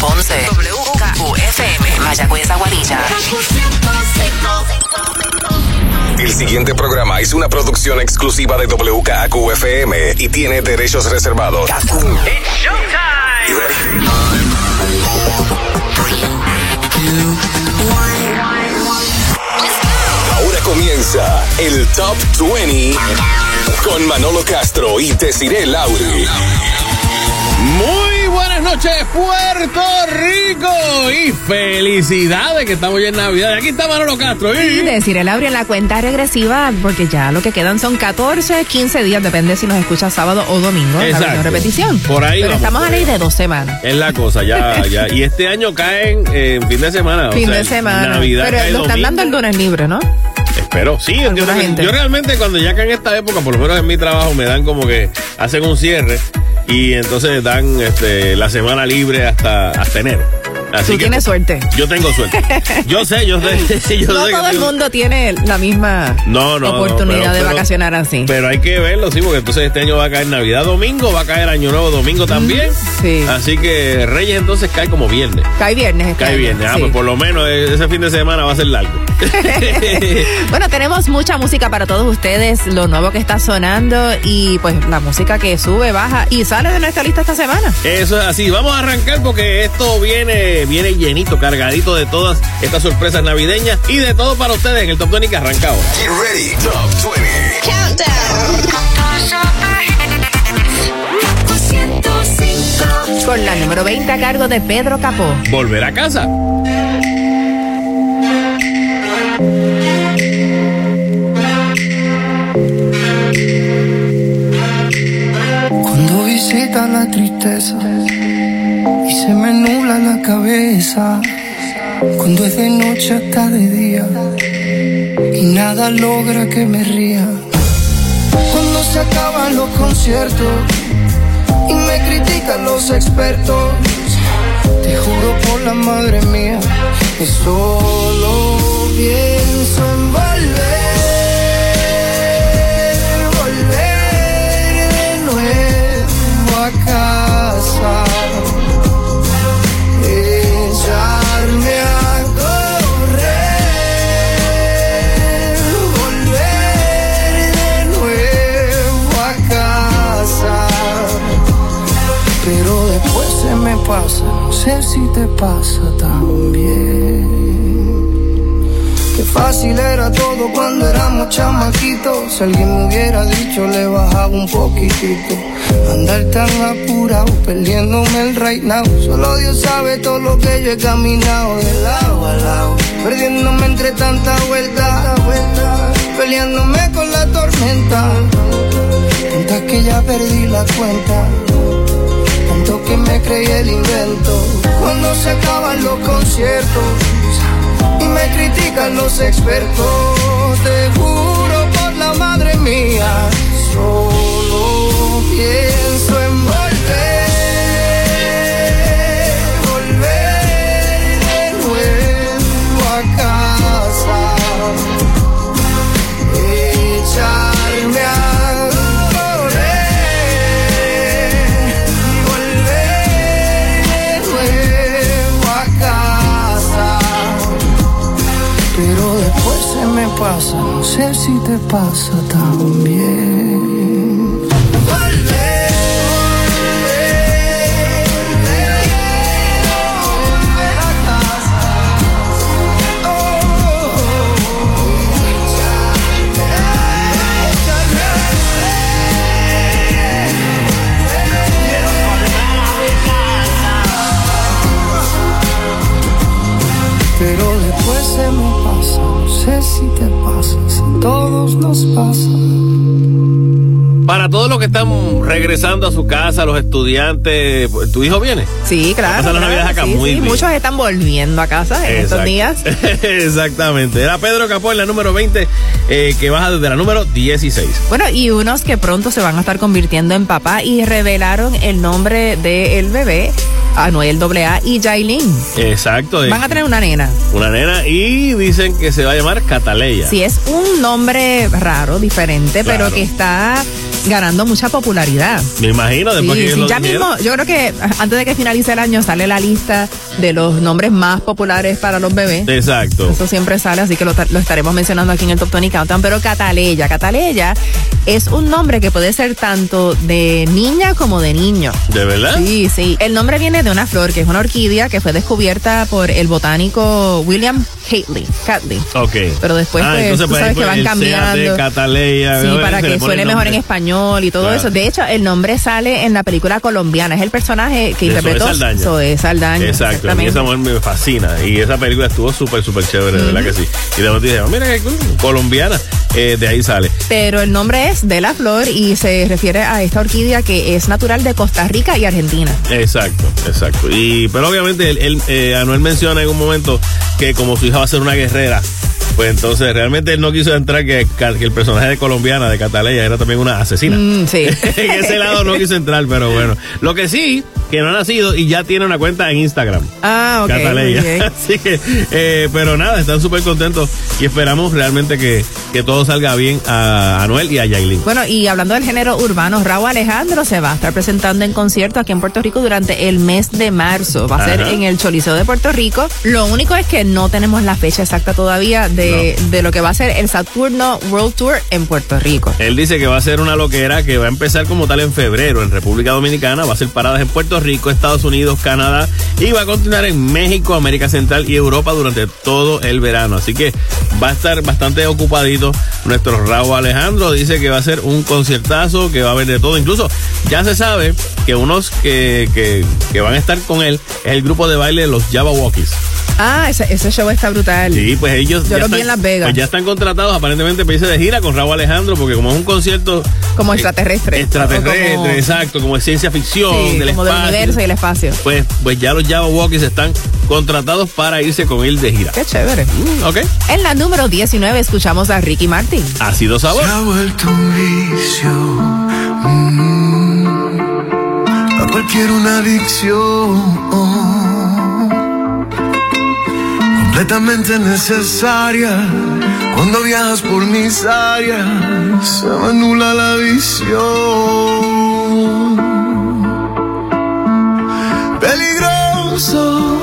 Ponce. WKQFM. Mayagüez Aguadilla. El siguiente programa es una producción exclusiva de WKQFM y tiene derechos reservados. Ahora comienza el Top 20 con Manolo Castro y Desiree Lauri. Muy noches, Puerto Rico. Y felicidades que estamos ya en Navidad. Y aquí está Manolo Castro. Y decir el abre en la cuenta regresiva, porque ya lo que quedan son 14, 15 días, depende si nos escuchas sábado o domingo. Exacto. La repetición. Por ahí Pero vamos, estamos a ley de dos semanas. Es la cosa, ya, ya. Y este año caen en fin de semana. o Fin sea, de semana. Navidad Pero cae lo están dando el lunes libre, ¿no? Espero, sí. Yo, yo realmente cuando ya caen esta época, por lo menos en mi trabajo, me dan como que hacen un cierre y entonces dan este, la semana libre hasta, hasta enero. Así Tú que tienes suerte. Yo tengo suerte. Yo sé, yo sé. Yo no sé todo el tengo- mundo tiene la misma No, no, no, oportunidad pero- de vacacionar así. Pero hay que verlo, sí, porque entonces este año va a caer Navidad domingo, va a caer Año Nuevo domingo también. sí. Así que Reyes entonces cae como viernes. Cae viernes. este Cae año, viernes. Ah, sí. pues por lo menos eh, ese fin de semana va a ser largo. Bueno, tenemos mucha música para todos ustedes, lo nuevo que está sonando y pues la música que sube, baja y sale de nuestra lista esta semana. Eso es así. Vamos a arrancar porque esto viene, viene llenito, cargadito de todas estas sorpresas navideñas y de todo para ustedes en el Top 20 que arranca ahora. Get ready, Top 20. Con la número 20 a cargo de Pedro Capó. Volver a casa. Cuando visita la tristeza y se me nubla la cabeza, cuando es de noche hasta de día y nada logra que me ría. Cuando se acaban los conciertos y me critican los expertos, te juro por la madre mía que solo pienso en volver, volver de nuevo a casa, no sé si te pasa también. Qué fácil era todo cuando éramos chamaquitos. Si alguien me hubiera dicho, le bajaba un poquitito. Andar tan apurado, perdiéndome el right now. Solo Dios sabe todo lo que yo he caminado de lado a lado. Perdiéndome entre tanta vuelta. Peleándome con la tormenta. Tantas que ya perdí la cuenta que me creí el invento. Cuando se acaban los conciertos y me critican los expertos, sé si te pasa regresando a su casa, los estudiantes, ¿tu hijo viene? Sí, claro. Claro, acá sí, muy sí, bien. Muchos están volviendo a casa en estos Exacto. días. Exactamente. Era Pedro Capó en la número 20, eh, que baja desde la número 16. Bueno, y unos que pronto se van a estar convirtiendo en papá y revelaron el nombre del bebé, Anuel AA y Jailin. Exacto. eh, Van a tener una nena. Una nena y dicen que se va a llamar Cataleya. Sí, es un nombre raro, diferente, Claro. pero que está ganando mucha popularidad. Me imagino, después Sí, que sí, lo ya mismo, yo creo que antes de que finalice el año sale la lista de los nombres más populares para los bebés. Exacto. Eso siempre sale, así que lo, ta- lo estaremos mencionando aquí en el Top 20 Countdown. Pero Cataleya, Cataleya es un nombre que puede ser tanto de niña como de niño. ¿De verdad? Sí, sí. El nombre viene de una flor que es una orquídea que fue descubierta por el botánico William Catley. Catley. Ok. Pero después, Ah, pues, entonces, tú pues, sabes que van cambiando. CAT, Cataleya. Sí, para que suene mejor en nombre. Español y todo Claro. eso. De hecho, el nombre sale en la película colombiana. Es el personaje que De interpretó Zoe Saldaña. Zoe Saldaña. Exacto, a mí esa mujer me fascina y esa película estuvo súper, súper chévere, de verdad que sí. Y de dije, "Oh, mira que colombiana, eh, de ahí sale. Pero el nombre es de la flor y se refiere a esta orquídea que es natural de Costa Rica y Argentina. Exacto, exacto. Y pero obviamente él, él, eh, Anuel menciona en un momento que como su hija va a ser una guerrera, pues entonces realmente él no quiso entrar que, que el personaje de colombiana de Cataleya era también una asesina. Mm, sí. en ese lado no quiso entrar, pero bueno. Lo que sí, que no ha nacido y ya tiene una cuenta en Instagram. Ah, ok. Cataleya. Así que, eh, pero nada, están súper contentos y esperamos realmente que, que todo salga bien a Anuel y a Yailin. Bueno, y hablando del género urbano, Raúl Alejandro se va a estar presentando en concierto aquí en Puerto Rico durante el mes de marzo. Va a ser en el Choliseo de Puerto Rico. Lo único es que no tenemos la fecha exacta todavía de, de lo que va a ser el Saturno World Tour en Puerto Rico. Él dice que va a ser una loquera que va a empezar como tal en febrero en República Dominicana, va a ser paradas en Puerto Rico, Estados Unidos, Canadá y va a continuar en México, América Central y Europa durante todo el verano. Así que va a estar bastante ocupadito nuestro Raúl Alejandro. Dice que va a ser un conciertazo, que va a haber de todo. Incluso ya se sabe que unos que, que, que van a estar con él es el grupo de baile de los Java Walkies. Ah, ese, ese show está brutal. Sí, pues ellos Yo ya, los vi están, en Las Vegas. pues ya están contratados aparentemente para irse de gira con Raúl Alejandro, porque como es un concierto Como eh, extraterrestre. extraterrestre, como- exacto, como es ciencia ficción, Sí, del como del espacio. universo y el espacio. Pues, pues ya los Java Walkies están contratados para irse con él de gira. Qué chévere. Mm, ok. En la número 19 escuchamos a Ricky Martin. Ha sido sabor. Se ha vuelto un vicio. mm, a cualquier una adicción. Completamente necesaria. Cuando viajas por mis áreas, se me anula la visión. Peligroso.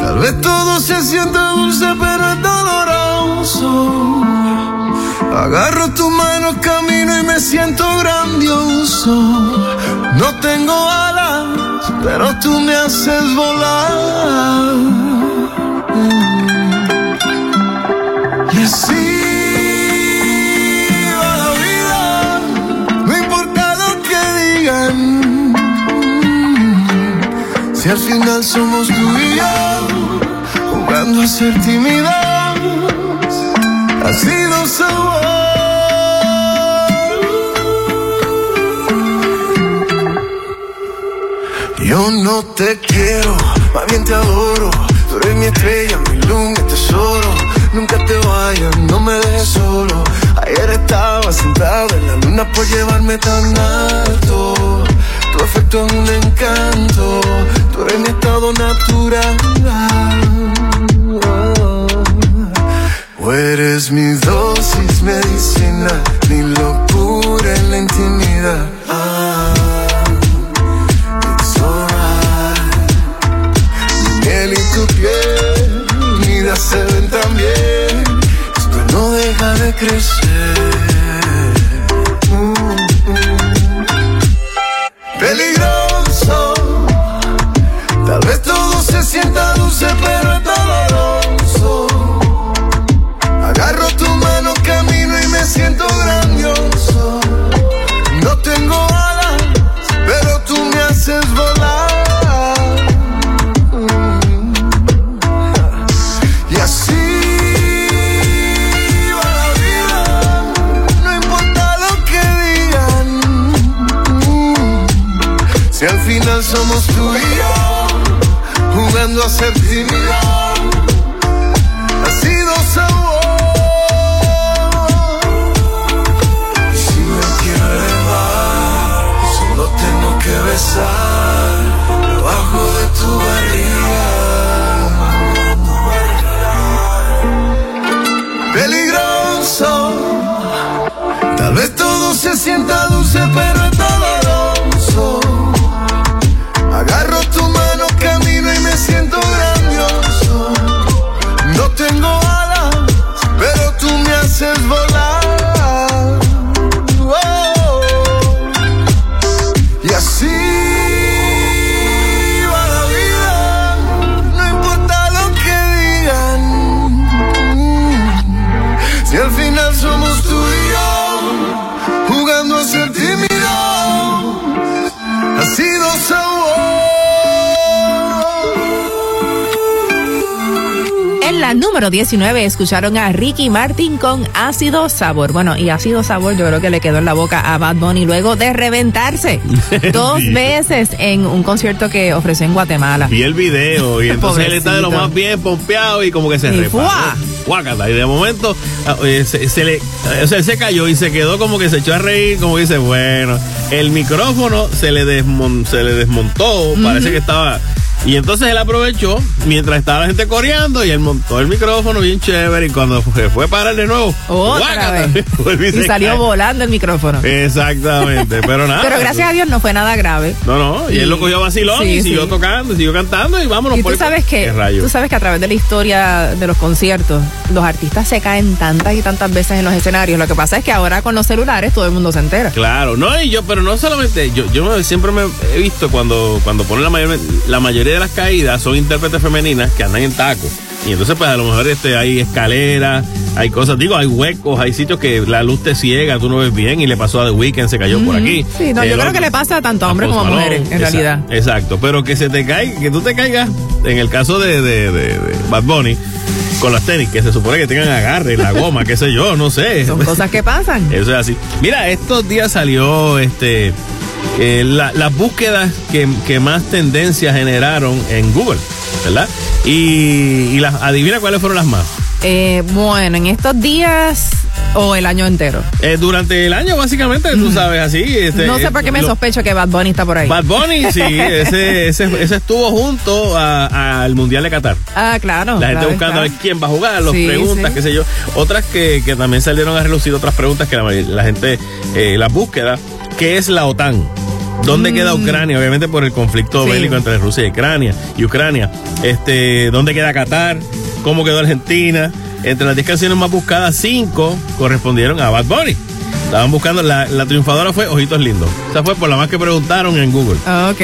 Tal vez todo se siente dulce, pero es doloroso. Agarro tu mano, camino y me siento grandioso. No tengo alas, pero tú me haces volar. Si al final somos tú y yo, jugando a ser tímidos, ha sido sabor. Yo no te quiero, más bien te adoro. Tú eres mi estrella, mi luz, mi tesoro. Nunca te vayas, no me dejes solo. Ayer estaba sentado en la luna por llevarme tan alto. Un encanto, tú eres mi estado natural. O eres mi dosis medicina, Sözvolar número 19 escucharon a Ricky Martin con Ácido Sabor. Bueno, y Ácido Sabor yo creo que le quedó en la boca a Bad Bunny luego de reventarse dos veces en un concierto que ofreció en Guatemala. Vi el video y entonces él está de lo más bien pompeado y como que se repara. Y de momento ah, eh, se, le, o sea, se cayó y se quedó como que se echó a reír, como dice, bueno, el micrófono se le, se le desmontó, parece que estaba y entonces él aprovechó mientras estaba la gente coreando y él montó el micrófono bien chévere y cuando se fue a parar de nuevo, y, salió volando el micrófono. Exactamente, pero nada. Pero gracias a Dios no fue nada grave. No, no, y, él lo cogió vacilón y siguió tocando, siguió cantando y vámonos. Y tú sabes que, tú sabes que a través de la historia de los conciertos, los artistas se caen tantas y tantas veces en los escenarios. Lo que pasa es que ahora con los celulares todo el mundo se entera. Claro, no, y yo, pero no solamente, yo, yo siempre me he visto cuando, cuando ponen la mayor, la mayoría las caídas son intérpretes femeninas que andan en tacos. Y entonces, pues a lo mejor este, hay escaleras, hay cosas, digo, hay huecos, hay sitios que la luz te ciega, tú no ves bien, y le pasó a The Weeknd, se cayó por aquí. Sí, no, yo creo que le pasa tanto a hombres como a mujeres, en realidad. Exacto, pero que se te caiga, que tú te caigas, en el caso de, de, de, Bad Bunny, con las tenis, que se supone que tengan agarre, la goma, qué sé yo, no sé. Son cosas que pasan. Eso es así. Mira, estos días salió este eh, las búsquedas que, más tendencias generaron en Google, ¿verdad? Y, las, adivina cuáles fueron las más. Eh, bueno, en estos días o el año entero? Eh, durante el año, básicamente, tú sabes, así. Este, no sé por qué me sospecho que Bad Bunny está por ahí. Bad Bunny, sí, ese, ese, estuvo junto al Mundial de Qatar. Ah, claro. La gente buscando a ver quién va a jugar, las preguntas, qué sé yo. Otras que, también salieron a relucir, otras preguntas que la, gente, eh, las búsquedas, ¿qué es la OTAN? ¿Dónde queda mm. Ucrania? Obviamente por el conflicto bélico entre Rusia y Ucrania. Y Ucrania. Este, ¿Dónde queda Qatar? ¿Cómo quedó Argentina? Entre las 10 canciones más buscadas, 5 correspondieron a Bad Bunny. Estaban buscando, la, triunfadora fue Ojitos Lindos. Esa fue por la más que preguntaron en Google. Ah, ok.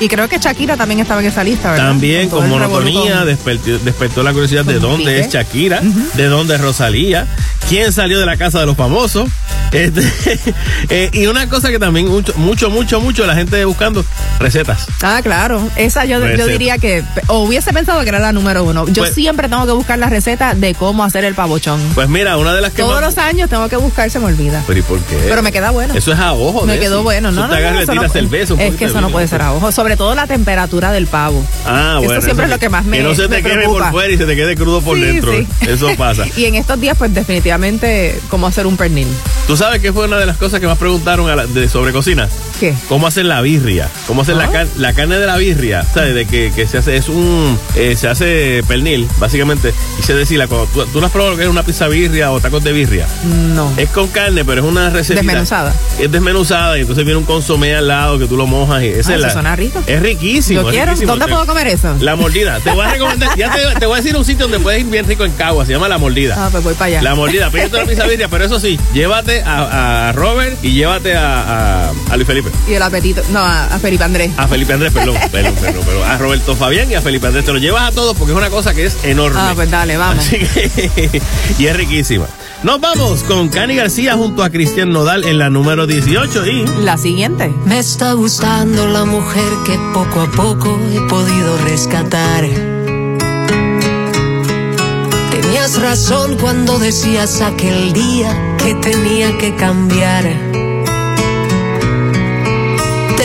Y creo que Shakira también estaba en esa lista, ¿verdad? También con, monotonía despertó, la curiosidad de dónde es Shakira, de dónde es Rosalía, quién salió de la casa de los famosos. Este, eh, y una cosa que también mucho, mucho, mucho, mucho la gente buscando, recetas. Ah, claro. Esa yo, yo diría que, o hubiese pensado que era la número uno. Yo pues siempre tengo que buscar la receta de cómo hacer el pavochón. Pues mira, una de las que Todos los años tengo que buscar, se me olvida. Pero ¿y por qué? Pero me queda bueno. Eso es a ojo. Me quedó bueno. No, no, no, no, no el beso, es que eso no puede ser a ojo. Sobre todo la temperatura del pavo. Ah, bueno. Eso siempre es lo que más me Que no se te quede por fuera y se te quede crudo por dentro. Eso pasa. y en estos días, pues definitivamente, cómo hacer un pernil. ¿Tú sabes qué fue una de las cosas que más preguntaron de, sobre cocina? ¿Qué? ¿Cómo hacer la birria? ¿Cómo hacer la, ah. la, carne de la birria? ¿Sabes? De que, que se hace, es un, eh, se hace pernil, básicamente. Y se decía, cuando tú, tú no has probado lo que es una pizza birria o tacos de birria. No. Es con carne, pero es una receta. Desmenuzada. Es desmenuzada y entonces viene un consomé al lado que tú lo mojas. Y esa ah, es la, suena rico. Es riquísimo. Yo quiero. ¿Dónde puedo comer eso? La mordida. Te voy a recomendar, ya te, te, voy a decir un sitio donde puedes ir bien rico en Cagua. Se llama La Mordida. Ah, pues voy para allá. La Mordida. Pídete la pizza birria, pero eso sí, llévate a, a Robert y llévate a, a, Luis Felipe. Y el apetito. No, a, Felipe Andrés. A Felipe Andrés, perdón, perdón, perdón, pero a Roberto Fabián y a Felipe Andrés. Te lo llevas a todos porque es una cosa que es enorme. Ah, pues dale, vamos. y es riquísima. Nos vamos con Cani García junto a Cristian Nodal en la número 18 y... La siguiente. Me está gustando la mujer que poco a poco he podido rescatar. Tenías razón cuando decías aquel día que tenía que cambiar.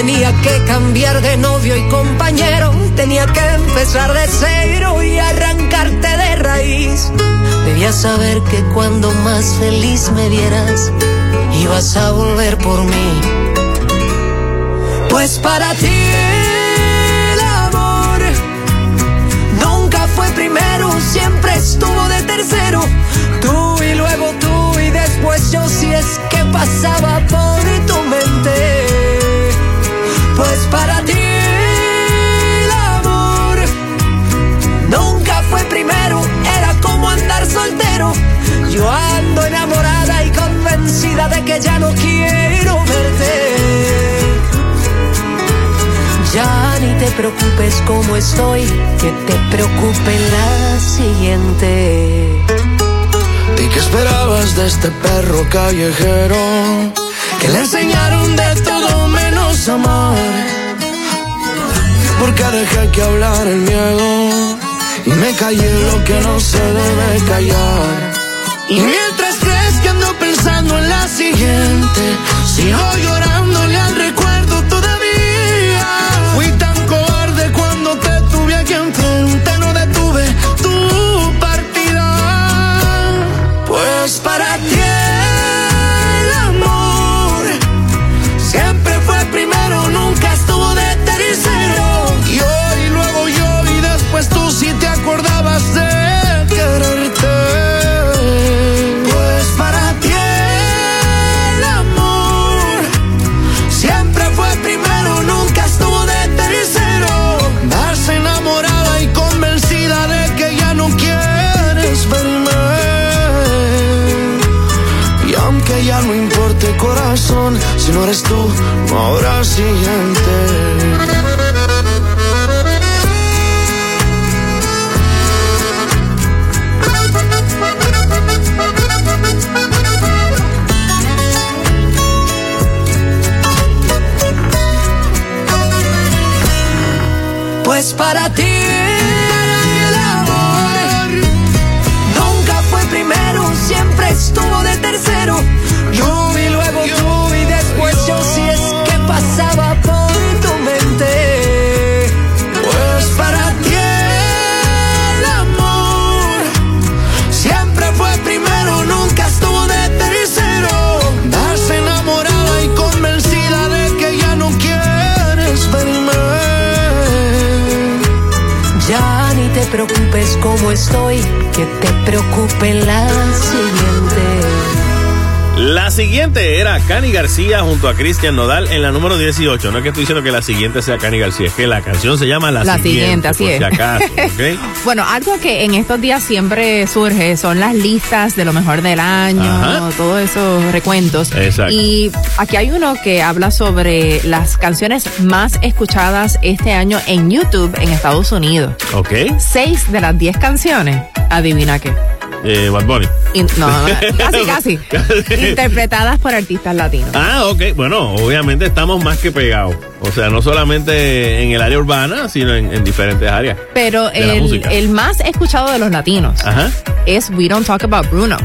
Tenía que cambiar de novio y compañero, tenía que empezar de cero y arrancarte de raíz. Debías saber que cuando más feliz me vieras, ibas a volver por mí. Pues para ti el amor nunca fue primero, siempre estuvo de tercero. Tú y luego tú y después yo si es que pasaba por tu mente. Pues para ti el amor nunca fue primero, era como andar soltero. Yo ando enamorada y convencida de que ya no quiero verte. Ya ni te preocupes como estoy, que te preocupe la siguiente. ¿Y qué esperabas de este perro callejero? Que le enseñaron de todo amar. Porque dejé que hablar el miedo. y me callé lo que no se debe callar. Y mientras crees que ando pensando en la siguiente, sigo llorándole al recuerdo todavía. Fui tan cobarde cuando te tuve aquí enfrente, no detuve tu partida. Pues para eres tú, habrá siguiente. Pues para ti como estoy, que te preocupe la siguiente. La siguiente era Cani García junto a Cristian Nodal en la número 18. No es que estoy diciendo que la siguiente sea Cani García, es que la canción se llama La, La siguiente, así por es. si acaso, ¿ok? Bueno, algo que en estos días siempre surge son las listas de lo mejor del año, Ajá. todos esos recuentos. Exacto. Y aquí hay uno que habla sobre las canciones más escuchadas este año en YouTube en Estados Unidos. ¿Ok? Seis de las diez canciones, adivina qué. Eh, Bad Bunny. In- no, casi, casi. Interpretadas por artistas latinos. Ah, ok. Bueno, obviamente estamos más que pegados. O sea, no solamente en el área urbana, sino en, en diferentes áreas. Pero el, el más escuchado de los latinos Ajá. es We Don't Talk About Bruno.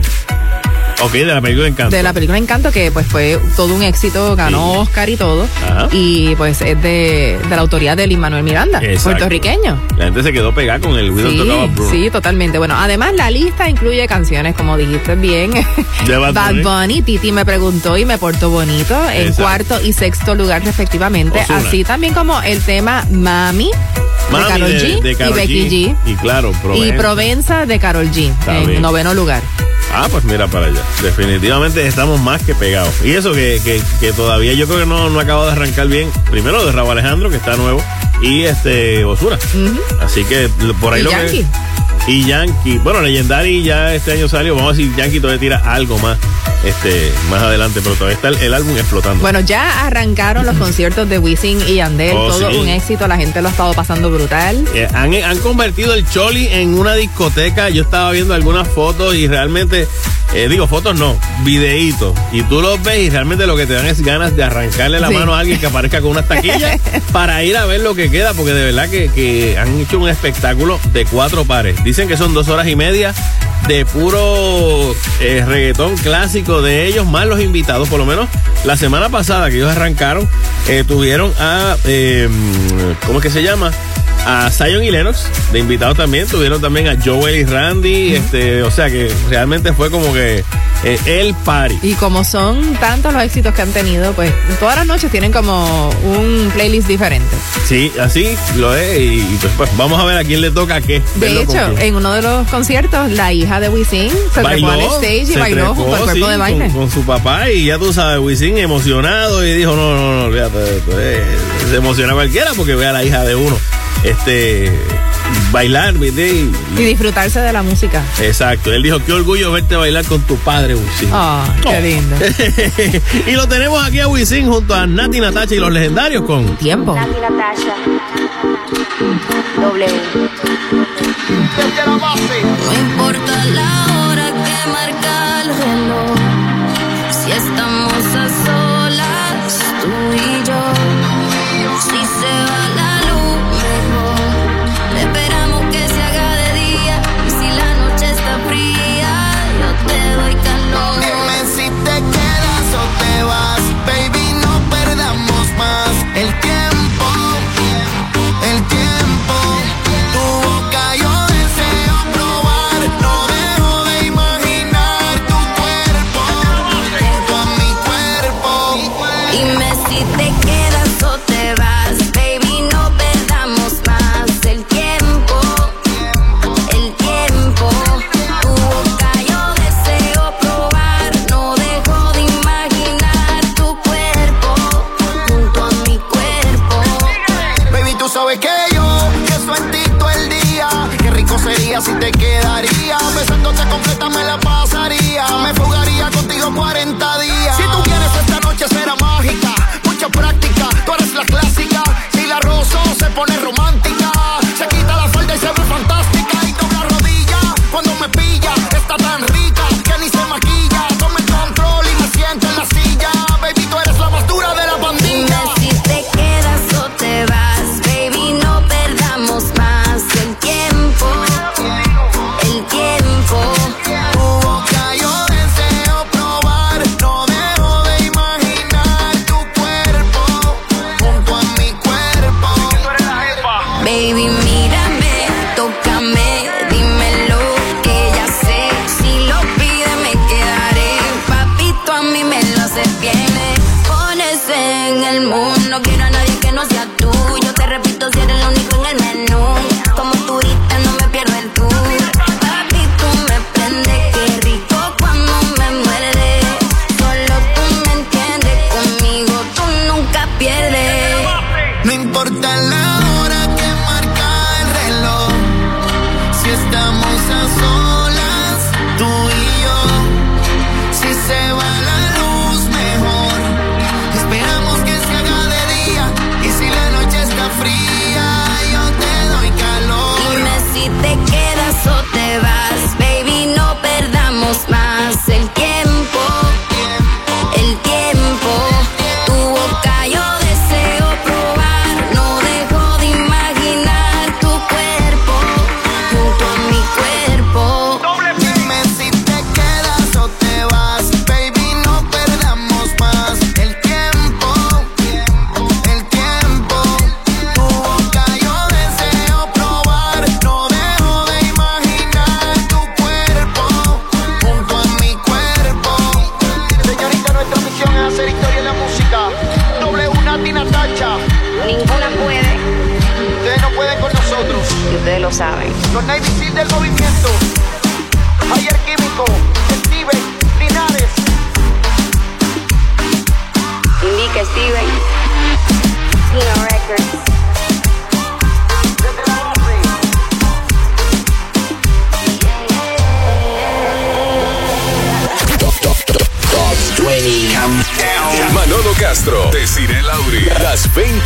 Ok, de la película Encanto. De la película Encanto, que pues fue todo un éxito, ganó Sí. Oscar y todo. Ajá. Y pues es de, de la autoría de Lin Manuel Miranda, Exacto. puertorriqueño. La gente se quedó pegada con el Widow Sí, Bruno. sí, totalmente. Bueno, además la lista incluye canciones, como dijiste bien, De Bad Bunny. Titi me preguntó y me portó bonito, en cuarto y sexto lugar respectivamente. Ozuna. Así también como el tema Mami, Mami de Karol G de y Karol Becky G. Y claro, Y Provenza. Provenza de Carol G, Está en bien. noveno lugar. Ah, pues mira para allá. Definitivamente estamos más que pegados. Y eso que, que, que todavía yo creo que no, no acaba de arrancar bien. Primero de Raúl Alejandro, que está nuevo, y este Osura. Así que por ahí Y lo Yankee. que. Y Yankee. Bueno, Legendary ya este año salió. Vamos a decir, Yankee todavía tira algo más este más adelante, pero todavía está el, el álbum explotando. Bueno, ya arrancaron los conciertos de Wisin y Yandel, Oh, todo sí. un éxito, la gente lo ha estado pasando brutal. Eh, han, han convertido el Choli en una discoteca. Yo estaba viendo algunas fotos y realmente, eh, digo fotos no, videitos. Y tú los ves y realmente lo que te dan es ganas de arrancarle la Sí. mano a alguien que aparezca con unas taquillas para ir a ver lo que queda, porque de verdad que, que han hecho un espectáculo de cuatro pares. Dicen que son dos horas y media de puro eh, reggaetón clásico de ellos, más los invitados, por lo menos la semana pasada que ellos arrancaron, eh, tuvieron a, eh, ¿cómo es que se llama? A Zion y Lennox, de invitados también, tuvieron también a Joel y Randy, este, o sea que realmente fue como que eh, el party. Y como son tantos los éxitos que han tenido, pues todas las noches tienen como un playlist diferente. Sí, así lo es, y, y pues, pues, vamos a ver a quién le toca qué. De hecho, en uno de los conciertos, la hija de Wisin se trepó al stage y bailó junto al trepó, cuerpo sí, de baile. Con, con su papá y ya tú sabes, Wisin emocionado y dijo, no, no, no, olvídate eh, se emociona cualquiera porque ve a la hija de uno este bailar, ¿viste? Y- Y disfrutarse de la música. exacto. Él dijo, qué orgullo verte bailar con tu padre, Wisin. Oh, qué lindo. y lo tenemos aquí a Wisin junto a Nati Natacha y los legendarios con Tiempo. Nati Natasha. Doble. No importa la sabría si te quedaría. Besándote completa me la pasaría. Me fugaría contigo 40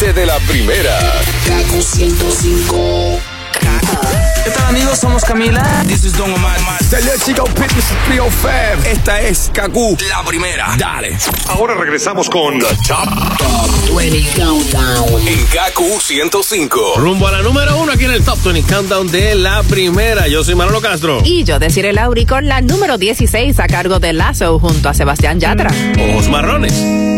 gente de la primera. Kaku 105. ¿Qué tal amigos? Somos Camila. This is Don Omar. Señor Chico Pitness 305. Esta es Kaku, la primera. Dale. Ahora regresamos con The Top, Top 20 Countdown en Kaku 105. Rumbo a la número uno aquí en el Top 20 Countdown de la primera. Yo soy Manolo Castro. Y yo deciré Lauri con la número 16 a cargo de Lazo junto a Sebastián Yatra. Ojos marrones.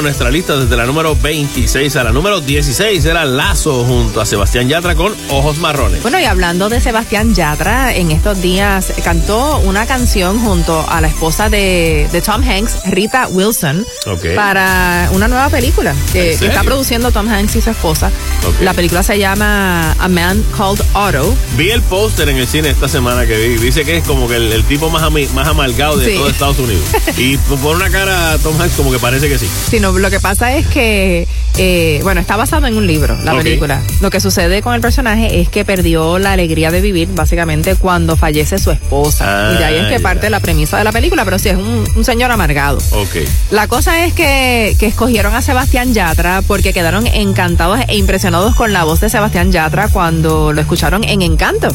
A nuestra lista desde la número 26 a la número 16 era Lazo junto a Sebastián Yatra con Ojos Marrones. Bueno, y hablando de Sebastián Yatra, en estos días cantó una canción junto a la esposa de, de Tom Hanks, Rita Wilson, Ok. para una nueva película que, ¿En que está produciendo Tom Hanks y su esposa. Ok. La película se llama A Man Called Otto. Vi el póster en el cine esta semana que vi. Dice que es como que el, el tipo más, más amargado de Sí. todo Estados Unidos. y por una cara Tom Hanks como que parece que sí. Lo que pasa es que, eh, bueno, está basado en un libro, la película. Lo que sucede con el personaje es que perdió la alegría de vivir, básicamente, cuando fallece su esposa. Ah, y de ahí es que ya. parte la premisa de la película, pero sí es un, un señor amargado. Ok. La cosa es que, que escogieron a Sebastián Yatra porque quedaron encantados e impresionados con la voz de Sebastián Yatra cuando lo escucharon en Encanto.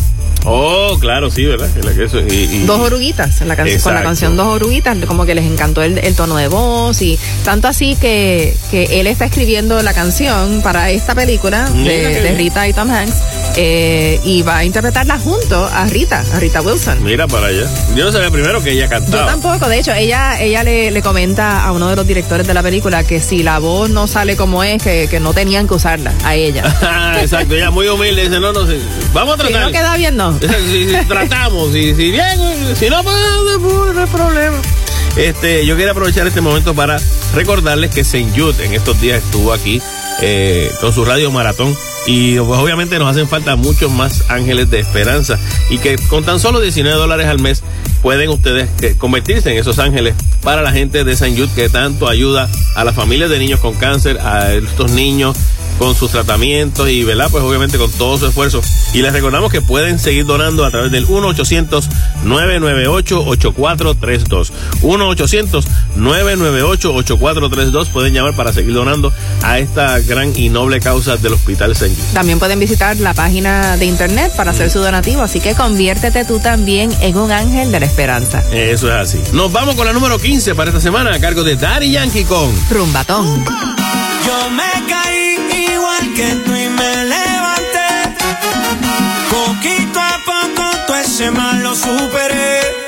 Oh, claro, sí, ¿verdad? Eso- y- y- Dos oruguitas, en la can- con la canción Dos oruguitas, como que les encantó el, el tono de voz y tanto así que, que él está escribiendo la canción para esta película de. Rita y Tom Hanks eh, y va a interpretarla junto a Rita, a Rita Wilson. Mira para allá. Yo no sabía primero que ella Yo cantaba. tampoco, de hecho, ella, ella le, le comenta a uno de los directores de la película que si la voz no sale como es, que, que no tenían que usarla a ella. Exacto, ella muy humilde dice, no, no, sí, vamos a si tratar. no queda bien, no. si, si tratamos, y si bien, si no, pues pues, no hay problema. Este, yo quiero aprovechar este momento para recordarles que Saint Jude en estos días estuvo aquí eh, con su radio maratón. Y pues obviamente nos hacen falta muchos más ángeles de esperanza. Y que con tan solo 19 dólares al mes pueden ustedes que, convertirse en esos ángeles para la gente de Saint Jude que tanto ayuda a las familias de niños con cáncer, a estos niños con sus tratamientos y, ¿verdad? Pues obviamente con todo su esfuerzo. Y les recordamos que pueden seguir donando a través del 1-800-998-8432. 1-800-998-8432. Pueden llamar para seguir donando a esta gran y noble causa del Hospital. Jude. También pueden visitar la página de internet para hacer su donativo, así que conviértete tú también en un ángel de la esperanza. Eso es así. Nos vamos con la número 15 para esta semana a cargo de Daddy Yankee con Rumbatón. Yo me caí igual que tú y me levanté. Poquito a poco todo ese mal lo superé.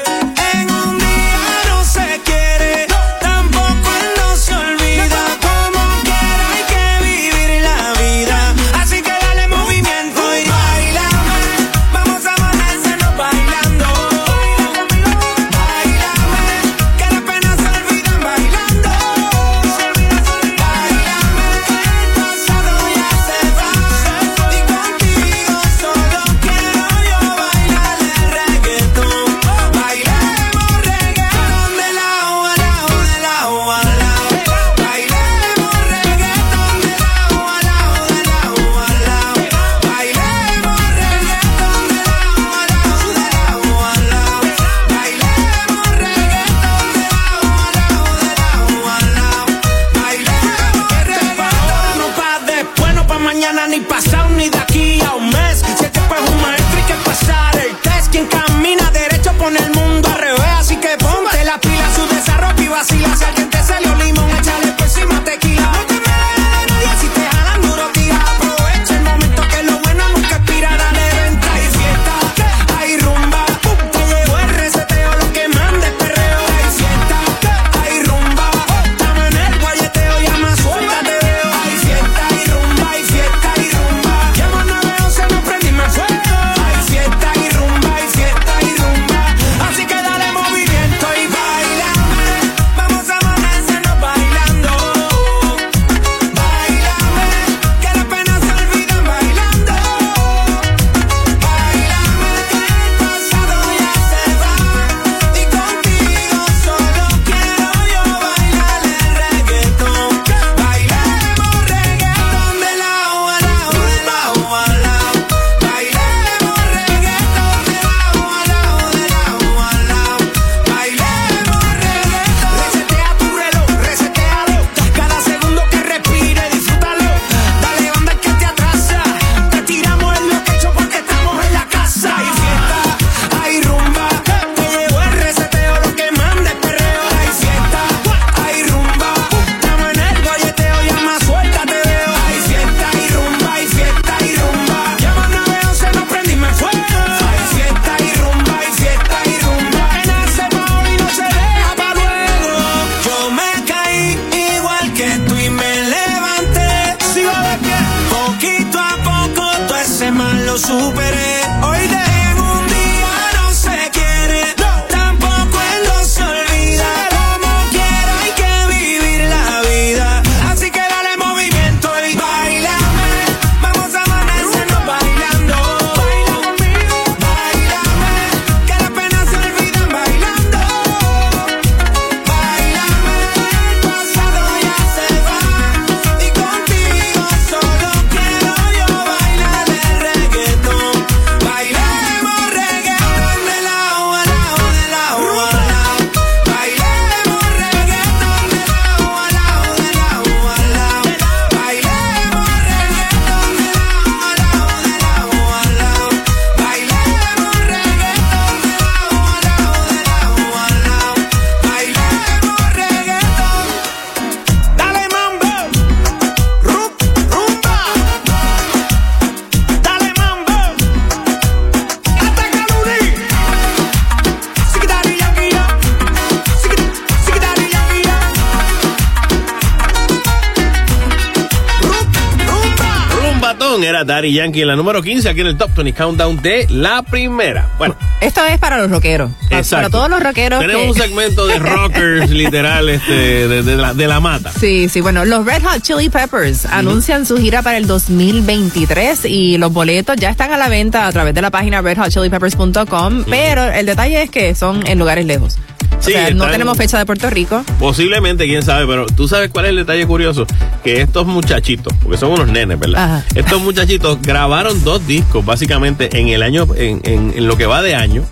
Rumbatón era Daddy Yankee en la número 15 aquí en el Top 20 Countdown de la primera. Bueno, Esto es para los rockeros. Exacto. Para todos los rockeros. Tenemos que- un segmento de rockers literal este, de, de la, de la mata. Sí, sí, bueno, los Red Hot Chili Peppers anuncian su gira para el 2023 y los boletos ya están a la venta a través de la página redhotchilipeppers.com, pero el detalle es que son en lugares lejos. Sí, o sea, no tenemos fecha de Puerto Rico. Posiblemente, quién sabe, pero tú sabes cuál es el detalle curioso. Que estos muchachitos, porque son unos nenes, ¿verdad? Ajá. Estos muchachitos grabaron dos discos básicamente en el año, en, en- en lo que va de año.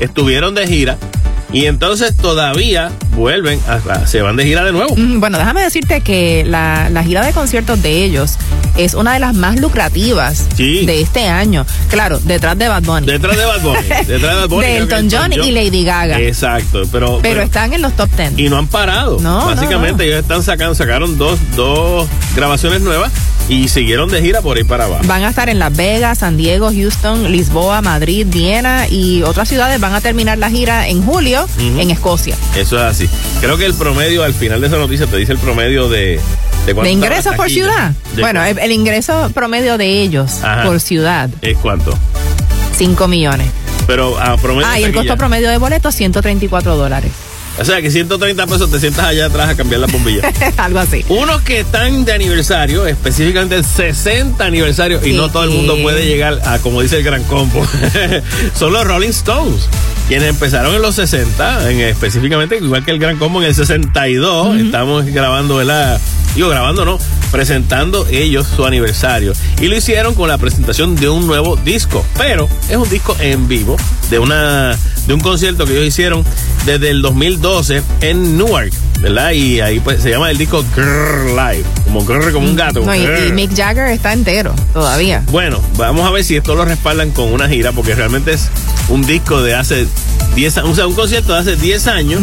Estuvieron de gira y entonces todavía vuelven, a- a- se van de gira de nuevo. Mm, Bueno, déjame decirte que la, la gira de conciertos de ellos es una de las más lucrativas Sí. de este año. Claro, detrás de Bad Bunny. Detrás de Bad Bunny. Detrás de Bad Bunny. De Elton John y Lady Gaga. Exacto, pero, pero están en los top 10. y no han parado. No, Básicamente no, no. ellos están sacando, sacaron dos, dos grabaciones nuevas y siguieron de gira por ahí para abajo. Van a estar en Las Vegas, San Diego, Houston, Lisboa, Madrid, Viena y otras ciudades. Van a terminar la gira en julio en Escocia. Eso es así. Creo que el promedio, al final de esa noticia, te dice el promedio de. ¿De, cuánto ¿De estaba ingresos por ciudad? ¿De Bueno, el, el ingreso promedio de ellos Ajá. por ciudad, ¿Es cuánto? 5 millones. Pero a promedio. Ah, y el costo promedio de boletos, 134 dólares. O sea que 130 pesos te sientas allá atrás a cambiar la bombilla. Algo así. Unos que están de aniversario, específicamente el 60 aniversario, y no todo el mundo puede llegar a, como dice el gran combo, son los Rolling Stones, quienes empezaron en los 60, en, específicamente, igual que el gran combo en el 62, estamos grabando, ¿verdad? Digo, grabando no, presentando ellos su aniversario. Y lo hicieron con la presentación de un nuevo disco, pero es un disco en vivo de una de un concierto que ellos hicieron desde el 2012 en Newark, ¿verdad? Y ahí pues se llama el disco Grrr Live, como grrr, como un gato. No, y, y Mick Jagger está entero todavía. Bueno, vamos a ver si esto lo respaldan con una gira, porque realmente es un disco de hace 10 años, o sea, un concierto de hace 10 años,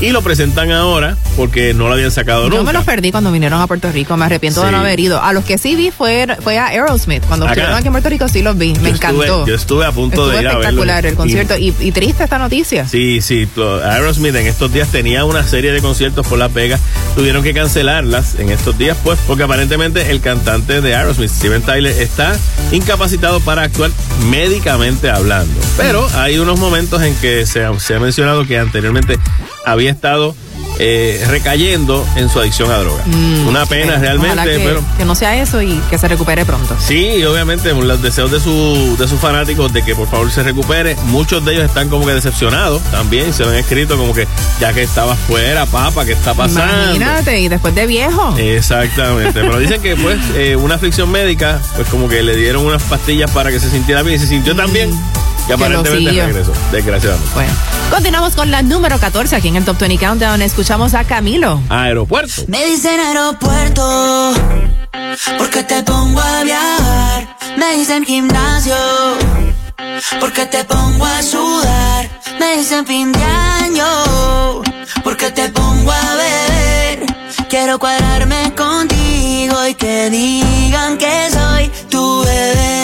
y lo presentan ahora porque no lo habían sacado Yo nunca. me los perdí cuando vinieron a Puerto Rico, me arrepiento de no haber ido. A los que sí vi fue, fue a Aerosmith. Cuando Acá. estuvieron aquí en Puerto Rico sí los vi, me Yo encantó. estuve- yo estuve a punto Estuvo de ir a verlo. espectacular el concierto y, y triste esta noticia. Sí, sí, Aerosmith en estos días tenía una serie de conciertos por Las Vegas, tuvieron que cancelarlas en estos días, pues, porque aparentemente el cantante de Aerosmith, Steven Tyler, está incapacitado para actuar médicamente hablando. Pero hay unos momentos en que se ha, se ha mencionado que anteriormente había estado eh, recayendo en su adicción a drogas. Una pena Eh, realmente, que, pero... que no sea eso y que se recupere pronto. Sí, y obviamente los deseos de, su, de sus fanáticos de que por favor se recupere. Muchos de ellos están como que decepcionados también. Se lo han escrito como que ya que estaba fuera, papa, ¿qué está pasando? Imagínate, y después de viejo. Exactamente, pero dicen que pues eh, una aflicción médica, pues como que le dieron unas pastillas para que se sintiera bien y se sintió tan bien que Que aparentemente siguió. regresó, desgraciadamente. Bueno, continuamos con la número 14 aquí en el Top 20 Countdown. Escuchamos a Camilo. Aeropuerto. Me dicen aeropuerto, porque te pongo a viajar. Me dicen gimnasio, porque te pongo a sudar. Me dicen fin de año, porque te pongo a beber. Quiero cuadrarme contigo y que digan que soy tu bebé.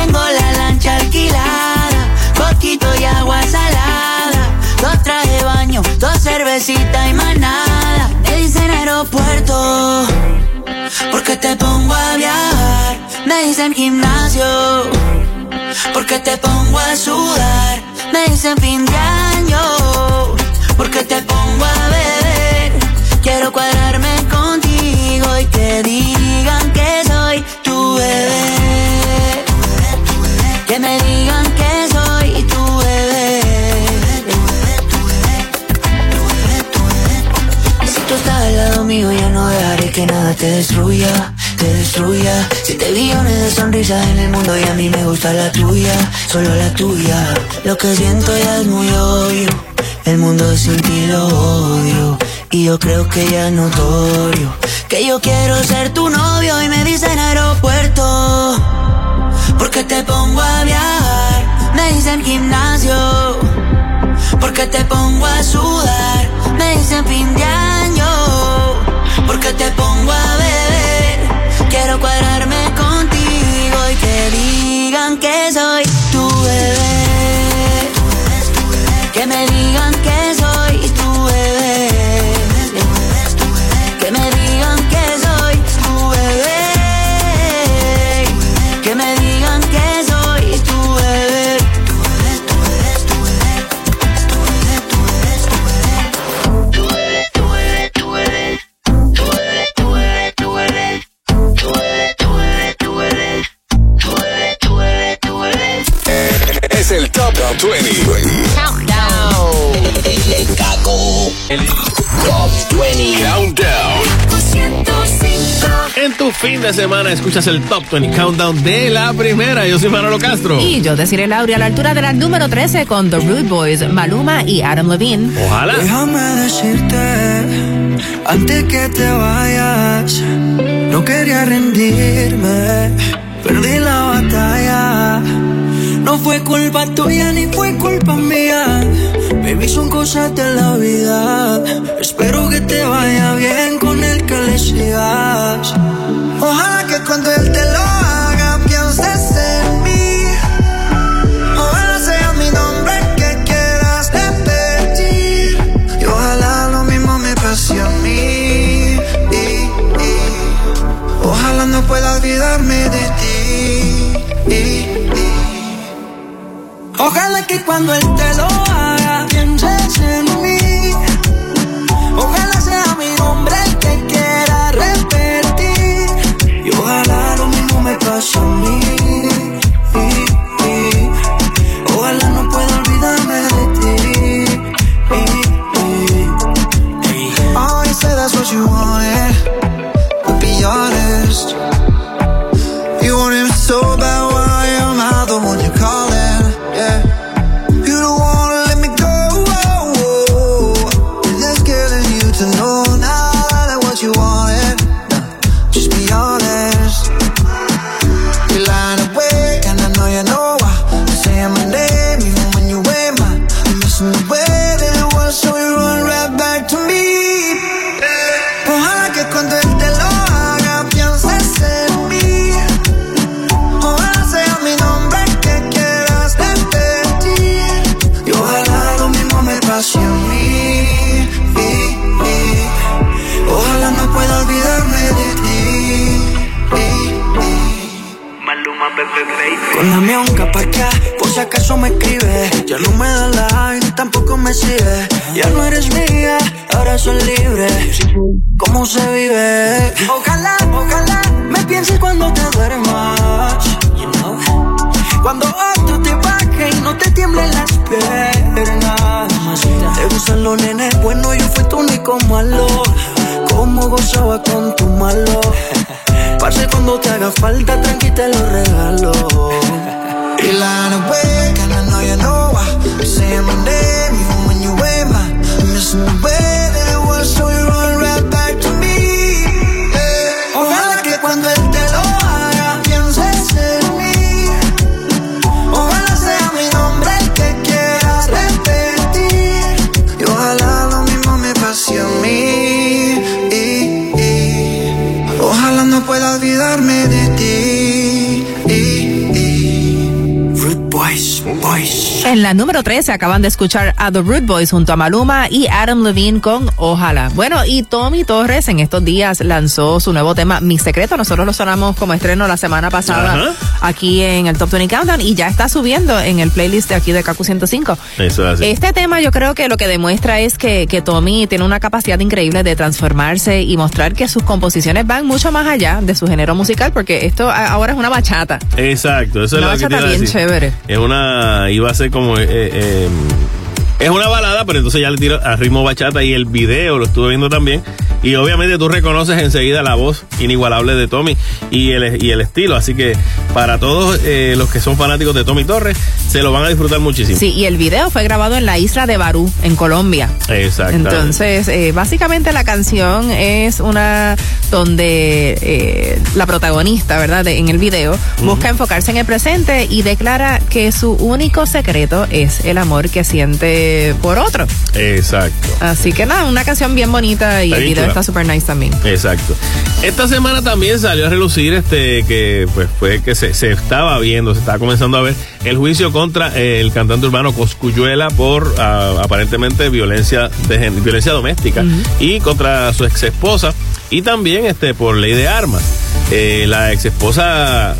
Tengo la lancha alquilada, poquito y agua salada. Dos trajes de baño, dos cervecitas y más nada. Me dicen aeropuerto, porque te pongo a viajar. Me dicen gimnasio, porque te pongo a sudar. Me dicen fin de año, porque te pongo a beber. Quiero cuadrarme contigo y que digan que soy tu bebé. Tú estás al lado mío, ya no dejaré que nada te destruya, te destruya. Si te billones de sonrisas en el mundo y a mí me gusta la tuya, solo la tuya. Lo que siento ya es muy obvio. El mundo sin ti lo odio. Y yo creo que ya es notorio. Que yo quiero ser tu novio y me dicen aeropuerto. Porque te pongo a viajar. Me dicen gimnasio. Porque te pongo a sudar. Me dicen fin de año. Porque te pongo a beber. Quiero cuadrarme contigo y que digan que soy tu bebé. Que me digan que Top 20. El caco. Top 20 Countdown. En tu fin de semana escuchas el Top 20 Countdown de la primera. Yo soy Manolo Castro. Y yo deciré Laura a la altura de la número 13 con The Rude Boys, Maluma y Adam Levine. Ojalá. Déjame decirte, antes que te vayas, no quería rendirme, perdí la batalla. No fue culpa tuya ni fue culpa mía, baby, son cosas de la vida. Espero Ojalá que cuando él te lo haga número 13 acaban de escuchar a The Root Boys junto a Maluma y Adam Levine con Ojalá. Bueno, y Tommy Torres en estos días lanzó su nuevo tema Mi Secreto. Nosotros lo sonamos como estreno la semana pasada. Aquí en el Top 20 Countdown y ya está subiendo en el playlist de aquí de Kaku 105. Eso es así. Este tema yo creo que lo que demuestra es que, que Tommy tiene una capacidad increíble de transformarse y mostrar que sus composiciones van mucho más allá de su género musical porque esto ahora es una bachata. Exacto, eso Una es lo que te bachata iba a bien decir. chévere. Es una, iba a ser como, eh, eh, es una balada, pero entonces ya le tiro a ritmo bachata y el video lo estuve viendo también. Y obviamente tú reconoces enseguida la voz inigualable de Tommy y el, y el estilo. Así que para todos eh, los que son fanáticos de Tommy Torres, se lo van a disfrutar muchísimo. Sí, y el video fue grabado en la isla de Barú, en Colombia. Exacto. Entonces, eh, básicamente la canción es una donde eh, la protagonista, ¿verdad? de- en el video busca enfocarse en el presente y declara que su único secreto es el amor que siente por otro. Exacto. Así que nada, una canción bien bonita y Está el video chula. está super nice también. Exacto. Esta semana también salió a relucir este que pues fue que se, se estaba viendo, se estaba comenzando a ver el juicio contra eh, el cantante urbano Coscuyuela por ah, aparentemente violencia de violencia doméstica y contra su ex esposa y también este por ley de armas. Eh, la ex esposa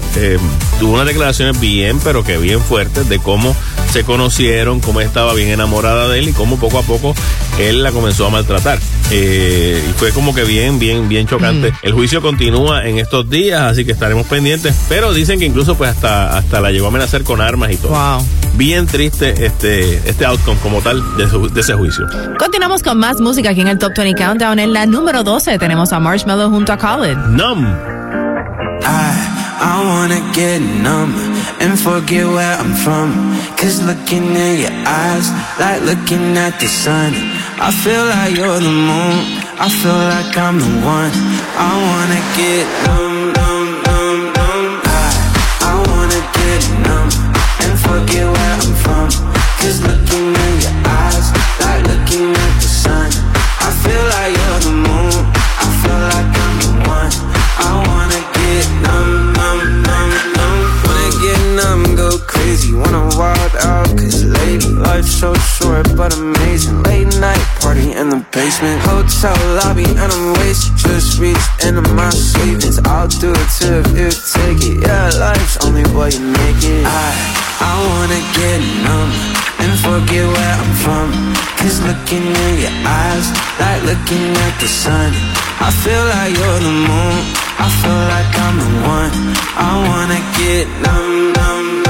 tuvo unas declaraciones bien, pero que bien fuertes de cómo se conocieron, cómo estaba bien enamorada de él y cómo poco a poco él la comenzó a maltratar. Eh, y fue como que bien, bien, bien chocante. El juicio continúa en estos días, así que estaremos pendientes. Pero dicen que incluso pues hasta, hasta la llegó a amenazar con armas y todo. Wow. Bien triste este, este outcome como tal de, su- de ese juicio. Continuamos con más música aquí en el Top 20 Countdown. En la número 12 tenemos a Marshmallow junto a Colin. Numb. I, I wanna get numb and forget where I'm from. Cause looking in your eyes, like looking at the sun. I feel like you're the moon, I feel like I'm the one. I wanna get numb, numb, numb, numb. I, I wanna get numb and forget where I'm from. Cause looking life's so short but amazing. Late night party in the basement. Hotel lobby and I'm wasted. Just reached into my savings. I'll do it too if you take it. Yeah, life's only what you make it. I, I wanna get numb and forget where I'm from. Cause looking in your eyes, like looking at the sun. I feel like you're the moon, I feel like I'm the one. I wanna get numb, numb, numb.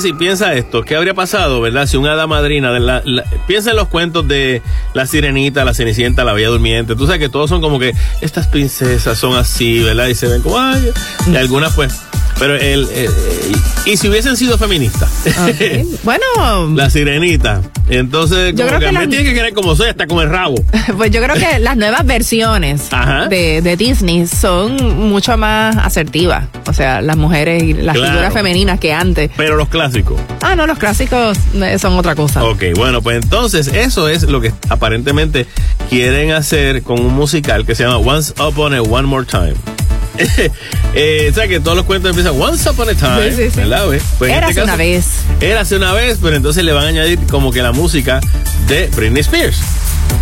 Desi, piensa esto, ¿qué habría pasado, verdad? Si una hada madrina, de la- piensa en los cuentos de la sirenita, la cenicienta, la bella durmiente, tú sabes que todos son como que estas princesas son así, ¿verdad? Y se ven como, ay, y algunas pues, pero el, el- y si hubiesen sido feministas. Bueno, la sirenita, entonces Yo creo que, que me la- tiene que querer como soy, hasta con el rabo. pues yo creo que las nuevas versiones de, de Disney son mucho más asertivas. O sea, las mujeres y las Claro. figuras femeninas que antes. Pero los clásicos. Ah, no, los clásicos eh, son otra cosa. Ok, bueno, pues entonces eso es lo que aparentemente quieren hacer con un musical que se llama Once Upon a One More Time. eh, o sea que todos los cuentos empiezan Once Upon a Time, Sí, sí. ¿verdad? güey? Pues Érase este una vez. Érase una vez, pero entonces le van a añadir como que la música de Britney Spears.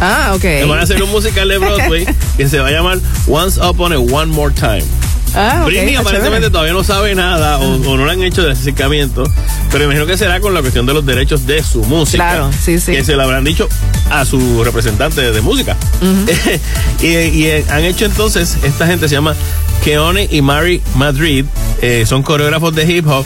Ah, ok. Le van a hacer un musical de Broadway que se va a llamar Once Upon a One More Time. Ah, ok, Britney está aparentemente chévere. todavía no sabe nada o, o no le han hecho de acercamiento, pero imagino que será con la cuestión de los derechos de su música. Claro, sí, sí. Que se lo habrán dicho a su representante de, música. y, y, han hecho entonces, esta gente se llama Keone y Mary Madrid, eh, son coreógrafos de hip hop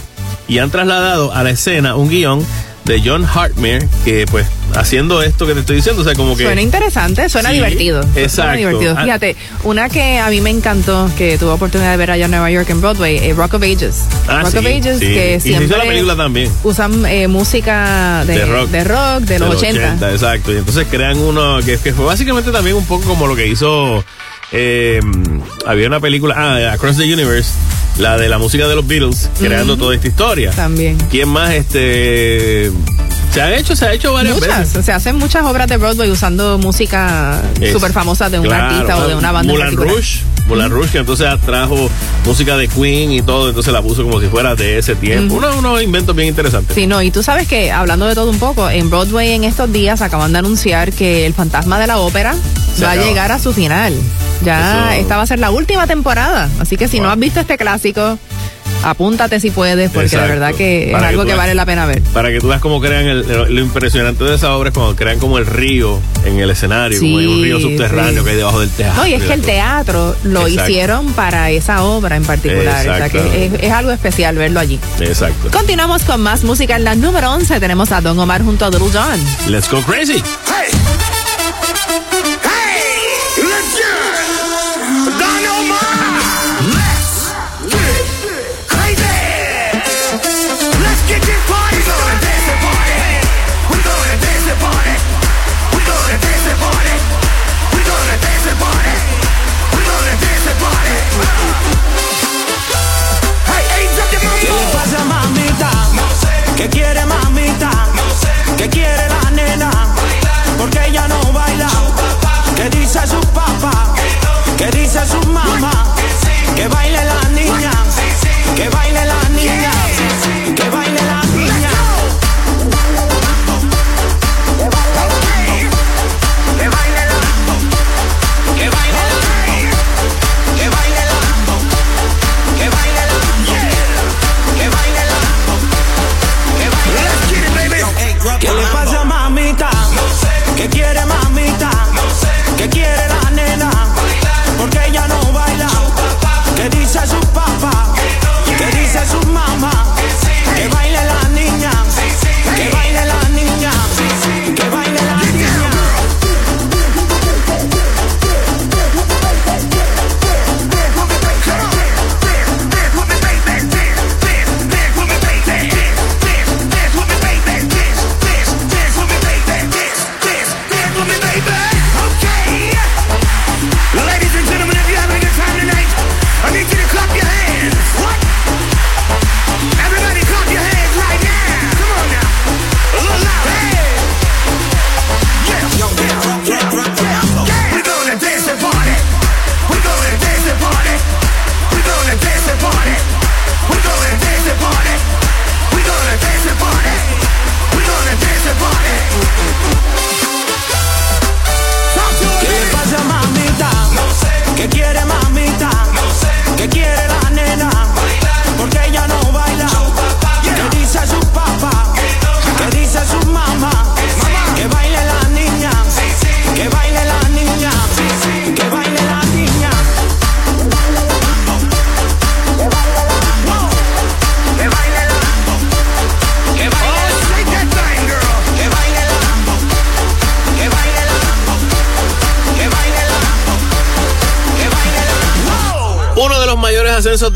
y han trasladado a la escena un guion de John Hartmere que pues haciendo esto que te estoy diciendo, o sea, como que... Suena interesante, suena Sí, divertido. Suena exacto. divertido. Ah. Fíjate, una que a mí me encantó, que tuve oportunidad de ver allá en Nueva York en Broadway, eh, Rock of Ages. Ah, Rock sí, of Ages, sí. que Y se hizo siempre la película también. usan eh, música de, De rock. de rock, de los 80. Exacto. Y entonces crean uno que, que fue básicamente también un poco como lo que hizo. Eh, había una película, ah, Across the Universe, la de la música de los Beatles, creando toda esta historia. También. ¿Quién más? Este. Se ha hecho, se ha hecho varias Muchas, veces. se hacen muchas obras de Broadway usando música súper famosa de un claro, artista o de una banda. en Moulin que entonces trajo música de Queen y todo, entonces la puso como si fuera de ese tiempo. Uno- unos inventos bien interesantes. Sí, no, y tú sabes que hablando de todo un poco, en Broadway en estos días acaban de anunciar que el fantasma de la ópera Se va a llegar a su final. Ya Eso- esta va a ser la última temporada. Así que si no has visto este clásico, apúntate si puedes, porque Exacto. de verdad que es Para que algo que veas. vale la pena ver. Para que tú veas cómo crean el- lo, lo impresionante de esa obra es cuando crean como el río en el escenario, como hay un Sí, río subterráneo sí. que hay debajo del teatro. No, y es que el teatro lo Exacto. hicieron para esa obra en particular. O sea que es, es algo especial verlo allí. Exacto. Continuamos con más música en la número 11. Tenemos a Don Omar junto a Little John. Let's go crazy. Let's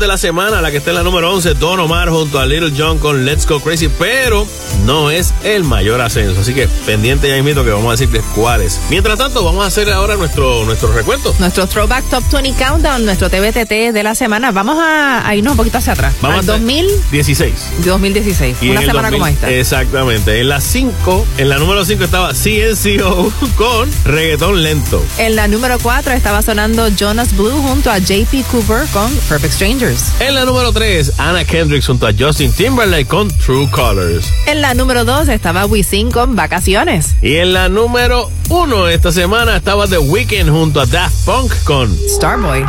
la semana, la que está en la número 11, Don Omar junto a Little John con Let's Go Crazy, pero no es el mayor ascenso. Así que pendiente ya invito que vamos a decirles cuáles. Mientras tanto, vamos a hacer ahora nuestro, nuestro recuento. Nuestro Throwback Top 20 Countdown, nuestro TBTT de la semana. Vamos a, a irnos un poquito hacia atrás. Vamos al a hacer 2000, 16. 2016. Y una semana 2000 como esta. Exactamente. En la 5, en la número 5 estaba CNCO con reggaetón lento. En la número 4 estaba sonando Jonas Blue junto a JP Cooper con Perfect Strangers. En la número 3, Anna Kendrick junto a Justin Timberlake con True Colors. En la número 2 estaba Wisin con Vacaciones. Y en la número 1 esta semana estaba The Weeknd junto a Daft Punk con Starboy.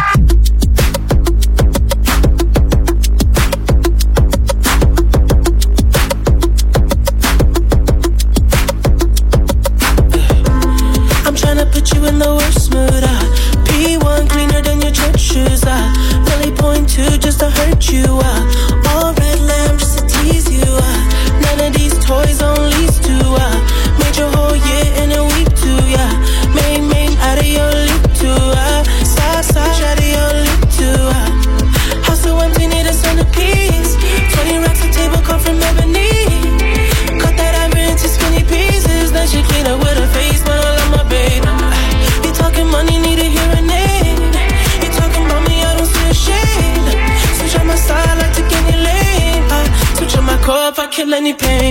any pain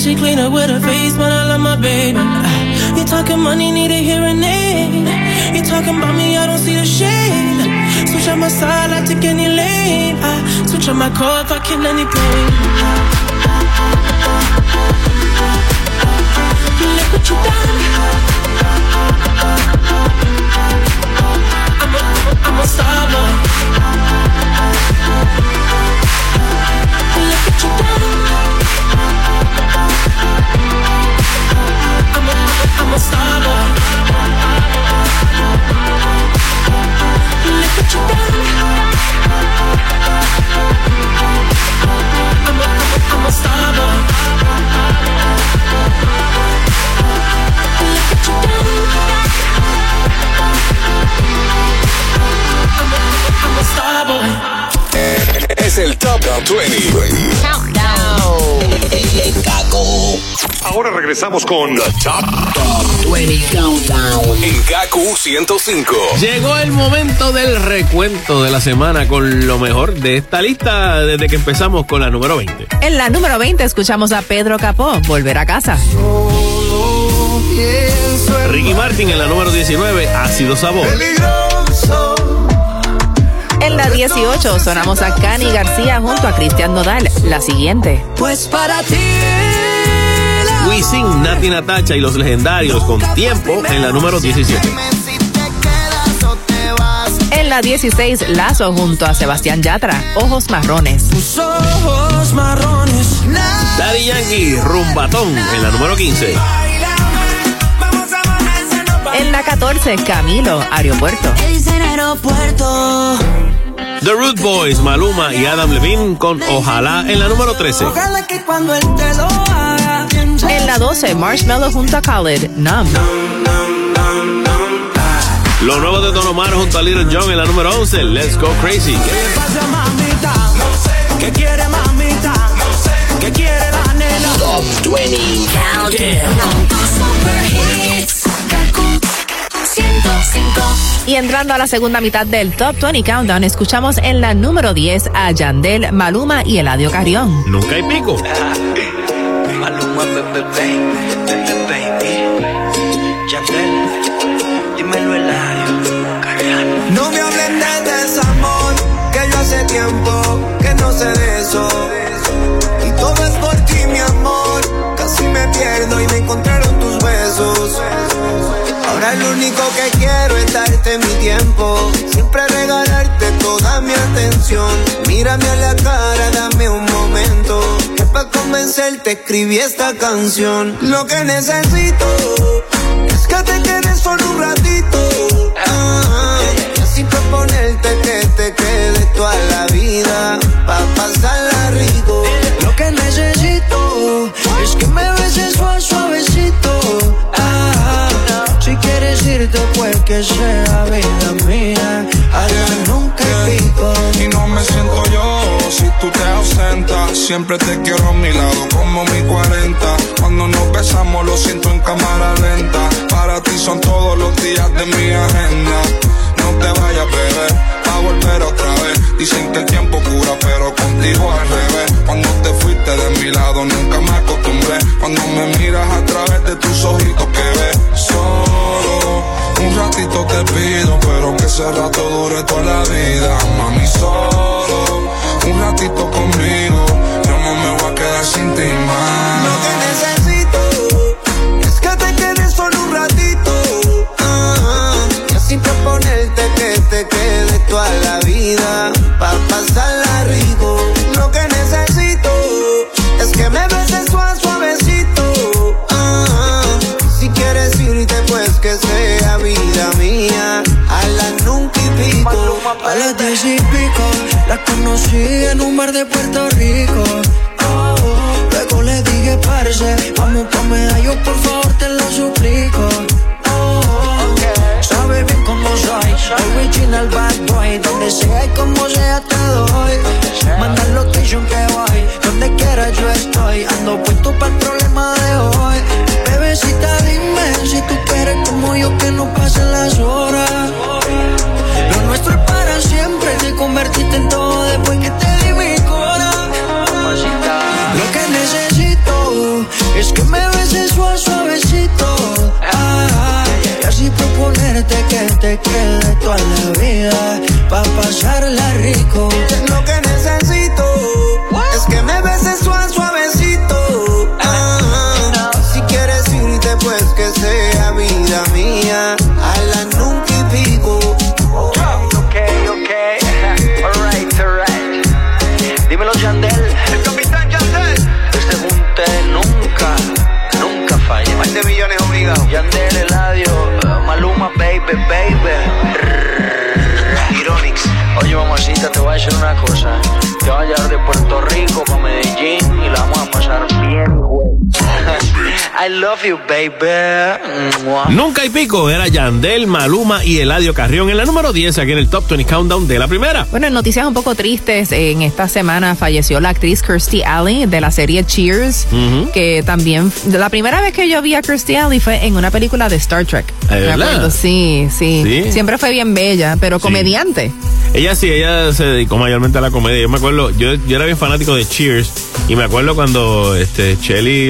She clean up with her face, but I love my baby. You talking money, need a hearing aid. You talking about me, I don't see a shade. Switch on my side, I take any lane. I switch on my core if I kill any pain. 20. Countdown. Ahora regresamos con The Top, 20 Countdown en Gaku 105. Llegó el momento del recuento de la semana con lo mejor de esta lista desde que empezamos con la número 20. En la número 20 escuchamos a Pedro Capó volver a casa. Ricky Martin en la número 19 ha sido sabor. Peligro. En la 18 sonamos a Cani García junto a Cristian Nodal. La siguiente. Pues para ti Wisin, Nati Natacha y los legendarios con tiempo en la número 17. En la 16, Lazo junto a Sebastián Yatra, Ojos Marrones. ojos marrones. Daddy Yankee, Rumbatón en la número 15. En la 14, Camilo, Aeropuerto. Dicen aeropuerto. The Root Boys, Maluma y Adam Levine con Ojalá en la número 13. Ojalá que cuando él te lo haga. En la 12, Marshmallow junto a Khaled, Numb. Lo nuevo de Don Omar junto a Little John en la número 11, Let's Go Crazy. ¿Qué le pasa, mamita? ¿Qué quiere, mamita? ¿Qué quiere la nena? Top 20 Countdown. Y entrando a la segunda mitad del Top 20 Countdown, escuchamos en la número 10 a Yandel, Maluma y Eladio Carrión. Nunca hay pico. Maluma, bebé, baby, baby. Yandel, dímelo Eladio, Carriano. No me hablen de desamor, que yo hace tiempo que no sé de eso. Y todo es por ti, mi amor. Casi me pierdo y me besos. Ahora lo único que quiero es darte mi tiempo. Siempre regalarte toda mi atención. Mírame a la cara, dame un momento. Que para convencerte escribí esta canción. Lo que necesito es que te quedes solo un ratito. Ah, así proponerte que te quedes toda la vida. Pa' que sea vida mía. Nunca. Y no me siento yo si tú te ausentas. Siempre te quiero a mi lado como mi 40. Cuando nos besamos lo siento en cámara lenta. Para ti son todos los días de mi agenda. No te vayas, bebé, a volver otra vez. Dicen que el tiempo cura, pero contigo al revés. Cuando te fuiste de mi lado nunca me acostumbré. Cuando me miras a través de tus ojitos que ves solo. Un ratito te pido, pero que ese rato dure toda la vida. Mami, solo un ratito conmigo. Yo no me voy a quedar sin ti más. Lo A las diez y pico, la conocí en un bar de Puerto Rico. Oh, luego le dije, parce, vamos pa' medallo, por favor, te lo suplico. Decir una cosa. Te voy a llevar de Puerto Rico para Medellín y la vamos a pasar bien, güey. I love you, baby. Nunca hay pico. Era Yandel, Maluma y Eladio Carrión en la número 10 aquí en el Top 20 Countdown de la primera. Bueno, en noticias un poco tristes, en esta semana falleció la actriz Kirstie Alley de la serie Cheers, que también, la primera vez que yo vi a Kirstie Alley fue en una película de Star Trek. ¿De Me verdad? acuerdo, Sí, sí, Sí. Siempre fue bien bella, pero comediante. Ella sí, ella se dedicó mayormente a la comedia. Yo me acuerdo, yo, yo era bien fanático de Cheers y me acuerdo cuando este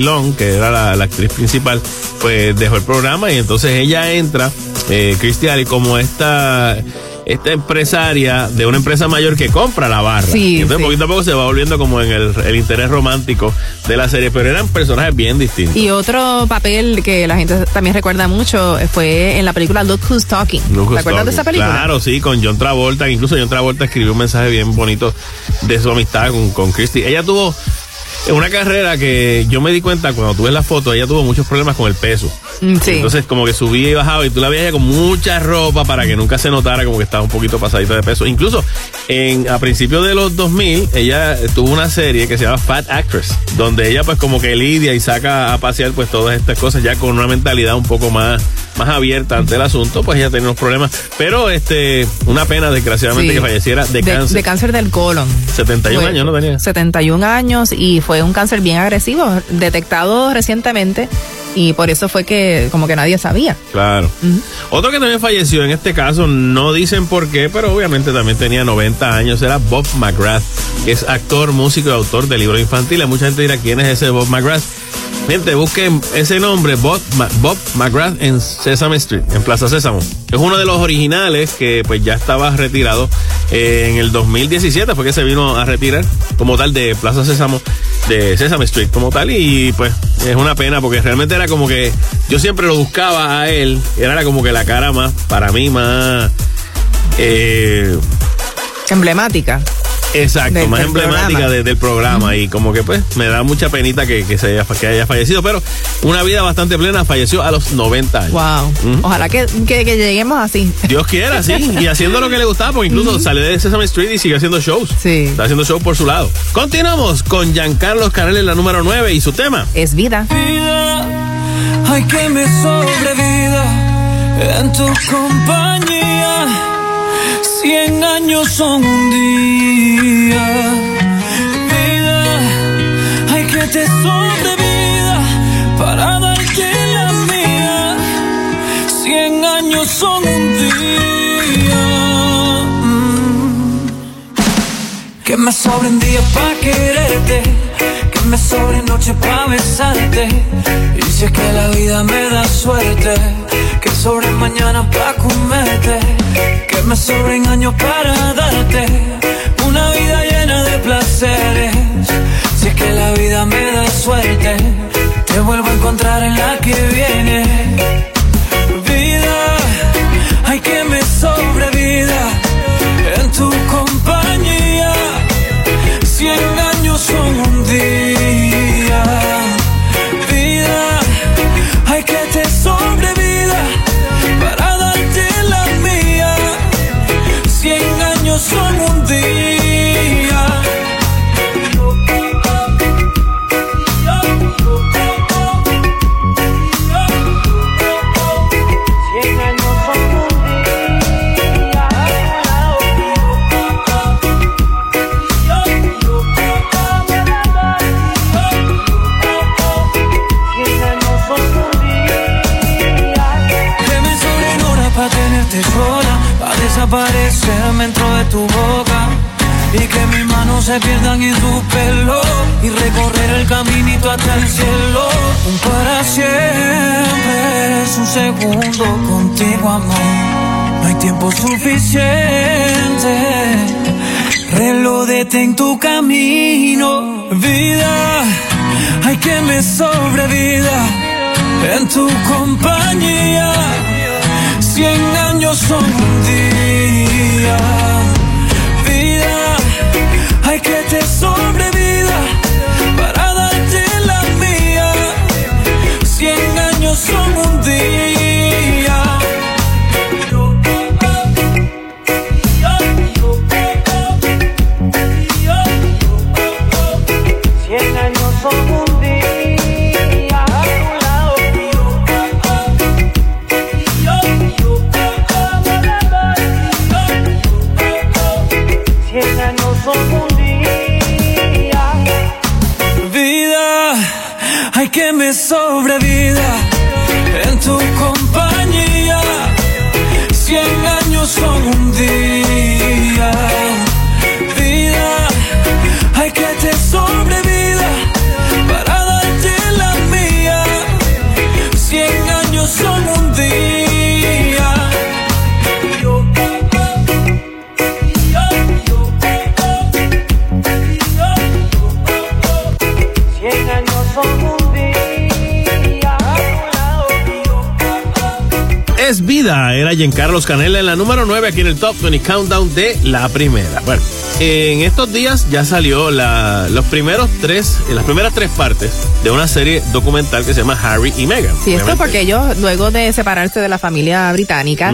Long, que era la, actriz principal, pues dejó el programa y entonces ella entra, eh, Christy como esta esta empresaria de una empresa mayor que compra la barra. Sí, entonces sí. poquito a poco se va volviendo como en el, el interés romántico de la serie, pero eran personajes bien distintos. Y otro papel que la gente también recuerda mucho fue en la película Look Who's Talking. Look ¿Te acuerdas de esa película? Claro, sí, con John Travolta, incluso John Travolta escribió un mensaje bien bonito de su amistad con, con Christy. Ella tuvo una carrera que yo me di cuenta cuando tuve la foto, ella tuvo muchos problemas con el peso. Mm, Sí. Entonces como que subía y bajaba y tú la veías con mucha ropa para que nunca se notara como que estaba un poquito pasadita de peso. Incluso en a principios de los 2000 ella tuvo una serie que se llama Fat Actress, donde ella pues como que lidia y saca a pasear pues todas estas cosas ya con una mentalidad un poco más más abierta ante el asunto, pues ella tenía unos problemas, pero este una pena desgraciadamente Sí. que falleciera de, de, cáncer. de cáncer del colon. 71 Fue- años no tenía. 71 años y fue un cáncer bien agresivo, detectado recientemente y por eso fue que como que nadie sabía. Claro. Otro que también falleció en este caso, no dicen por qué, pero obviamente también tenía 90 años, era Bob McGrath, que es actor, músico y autor de libros infantiles. Mucha gente dirá, ¿quién es ese Bob McGrath? Gente, busquen ese nombre, Bob, Bob McGrath en Sesame Street, en Plaza Sésamo. Es uno de los originales que pues ya estaba retirado eh, en el 2017, fue que se vino a retirar como tal de Plaza Sésamo, de Sesame Street como tal, y pues es una pena porque realmente era como que yo siempre lo buscaba a él, era como que la cara más, para mí más... Eh, Emblemática. Exacto, Del- más del emblemática programa. de- del programa y como que pues me da mucha penita que, que se haya, que haya fallecido, pero una vida bastante plena, falleció a los 90 años. Wow. Ojalá que, que- que lleguemos así. Dios quiera, sí, y haciendo lo que le gustaba, porque incluso salió de Sesame Street y sigue haciendo shows. Sí. Está haciendo shows por su lado. Continuamos con Giancarlo Canel en la número 9 y su tema. Es vida. Ay, que me sobrevida en tu compañía. Cien años son un día. Vida, ay, que te sobrevida para darte la mía. Cien años son un día. Mm. Que me sobren para quererte, que me sobren noches para besarte. Y si es que la vida me da suerte, que sobre mañana para comerte, que me sobren años para darte una vida llena de placeres. Si es que la vida me da suerte, te vuelvo a encontrar en la que viene. Vida, hay que me sobrevida en tu compañía. Cien desaparecerme dentro de tu boca. Y que mis manos se pierdan en tu pelo y recorrer el caminito hasta el cielo. Un para siempre es un segundo contigo, amor. No hay tiempo suficiente. Reloj detén tu camino, vida. Hay que me sobrevida en tu compañía. Cien años son un día. Vida, hay que te sobrevida vida. Era Giancarlos Canela en la número 9 aquí en el Top 20 Countdown de la primera. Bueno, en estos días ya salió la, los primeros tres, las primeras tres partes de una serie documental que se llama Harry y Meghan. Sí, esto Obviamente. porque ellos, luego de separarse de la familia británica,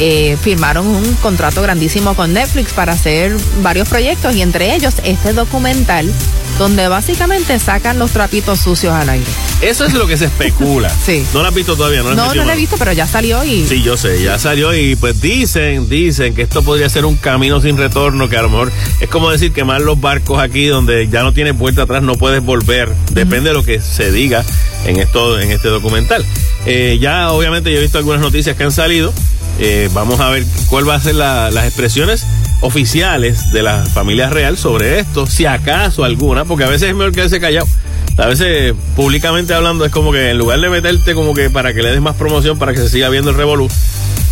eh, firmaron un contrato grandísimo con Netflix para hacer varios proyectos y entre ellos este documental donde básicamente sacan los trapitos sucios al aire. Eso es lo que se especula. Sí. No lo has visto todavía, ¿no? has No, no lo he visto, pero ya salió y... Sí, yo sé, ya salió y pues dicen, dicen que esto podría ser un camino sin retorno, que a lo mejor es como decir quemar los barcos aquí donde ya no tienes vuelta atrás, no puedes volver, depende de lo que se diga en esto, en este documental. Eh, ya obviamente yo he visto algunas noticias que han salido, Eh, vamos a ver cuál va a ser la- las expresiones oficiales de la familia real sobre esto, si acaso alguna, porque a veces es mejor quedarse callado. A veces públicamente hablando es como que en lugar de meterte como que para que le des más promoción para que se siga viendo el revolú,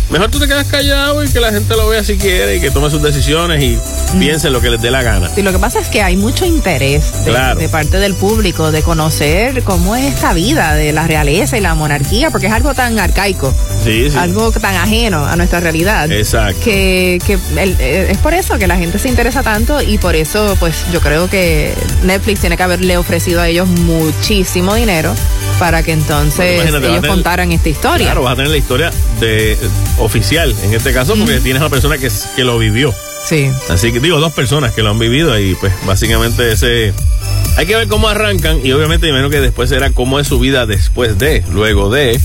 mejor tú te quedas callado y que la gente lo vea si quiere y que tome sus decisiones y piense lo que les dé la gana. Sí, lo que pasa es que hay mucho interés de, Claro. de parte del público de conocer cómo es esta vida de la realeza y la monarquía, porque es algo tan arcaico, Sí, sí. algo tan ajeno a nuestra realidad. Exacto. Que, que el- eh, es por eso que la gente se interesa tanto y por eso, pues yo creo que Netflix tiene que haberle ofrecido a ellos muchísimo dinero para que entonces ellos contaran esta historia. Claro, vas a tener la historia de oficial en este caso porque tienes una persona que, que lo vivió. Sí. Así que digo, dos personas que lo han vivido y pues básicamente ese... Hay que ver cómo arrancan y obviamente imagino que después será cómo es su vida después de, luego de.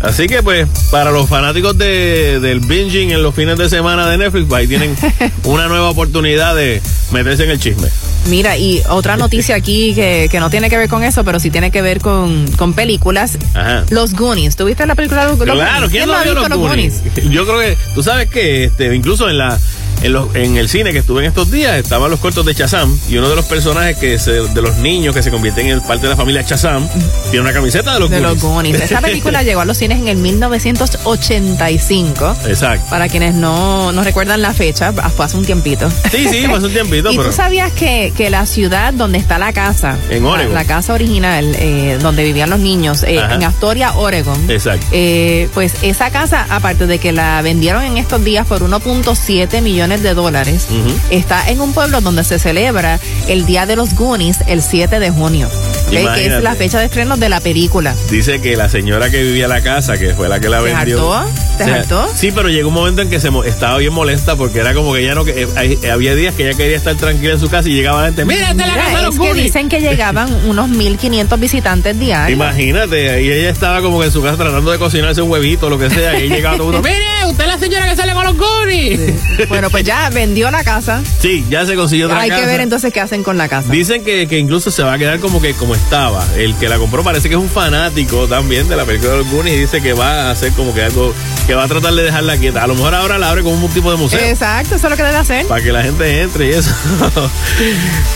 Así que pues para los fanáticos de, del binging en los fines de semana de Netflix, pues, ahí tienen una nueva oportunidad de meterse en el chisme. Mira, y otra noticia aquí que, que no tiene que ver con eso, pero sí tiene que ver con, con películas. Ajá. Los Goonies. ¿Tuviste la película de los Goonies? Claro, ¿quién no ha vio visto los Goonies? Yo creo que, tú sabes que este, incluso en la en, los, en el cine que estuve en estos días estaban los cortos de Chazam y uno de los personajes que se, de los niños que se convierten en parte de la familia Chazam tiene una camiseta de los De Goonies. los Goonies. Esa película llegó a los cines en el 1985. Exacto. Para quienes no, no recuerdan la fecha, fue hace un tiempito. Sí, sí, fue hace un tiempito, ¿Y pero- tú sabías que, que la ciudad donde está la casa, En Oregon. La, la casa original eh, donde vivían los niños, eh, en Astoria, Oregon, Exacto. eh, pues esa casa, aparte de que la vendieron en estos días por 1.7 millones de dólares, está en un pueblo donde se celebra el Día de los Goonies el 7 de junio, que es la fecha de estreno de la película. Dice que la señora que vivía la casa, que fue la que la ¿Te vendió. hartó? ¿Te O sea, hartó? Sí, pero llegó un momento en que se estaba bien molesta porque era como que ella no que eh, hay- había días que ella quería estar tranquila en su casa y llegaba gente, mira, la casa de los que Goonies". dicen que llegaban unos 1.500 visitantes diarios. Imagínate, y ella estaba como que en su casa tratando de cocinarse un huevito lo que sea, y llegaba todo el mundo, mire, usted es la señora que sale con los Goonies. Bueno, pues ya vendió la casa. Sí, ya se consiguió otra Hay casa. que ver entonces qué hacen con la casa. Dicen que, que incluso se va a quedar como que como estaba. El que la compró parece que es un fanático también de la película de los Goonies y dice que va a hacer como que algo, que va a tratar de dejarla quieta. A lo mejor ahora la abre como un tipo de museo. Exacto, eso es lo que debe hacer. Para que la gente entre y eso.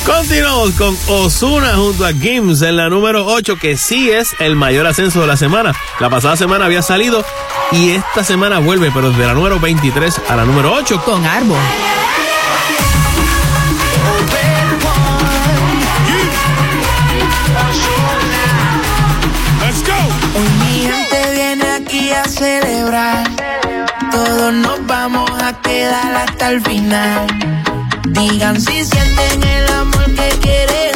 Continuamos con Osuna junto a Gims en la número 8, que sí es el mayor ascenso de la semana. La pasada semana había salido y esta semana vuelve, pero de la número 23 a la número 8. Con árbol. Let's go. Hoy mi gente viene aquí a celebrar. Todos nos vamos a quedar hasta el final. Digan si sienten el amor que quieren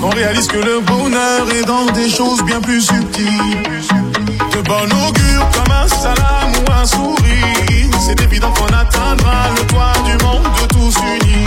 qu'on réalise que le bonheur est dans des choses bien plus subtiles. De bon augure comme un salam ou un sourire. C'est évident qu'on atteindra le toit du monde de tous unis.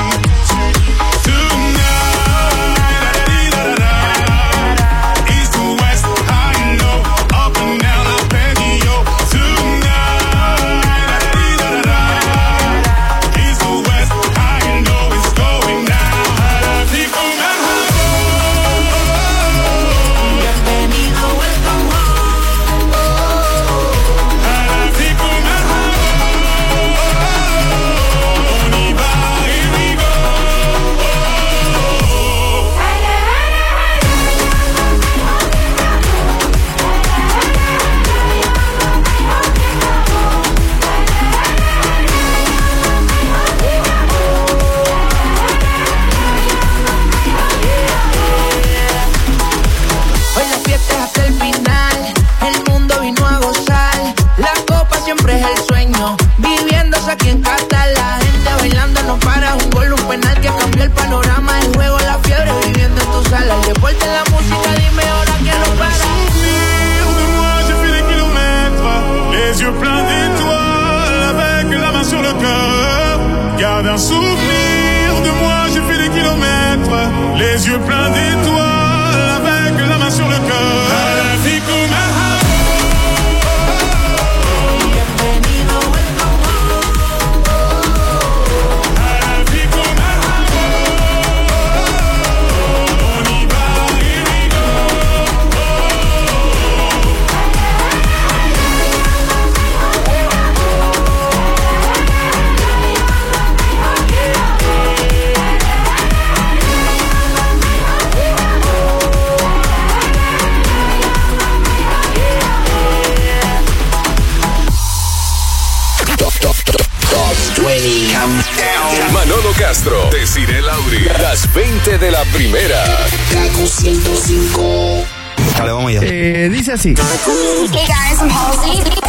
Les yeux dice así.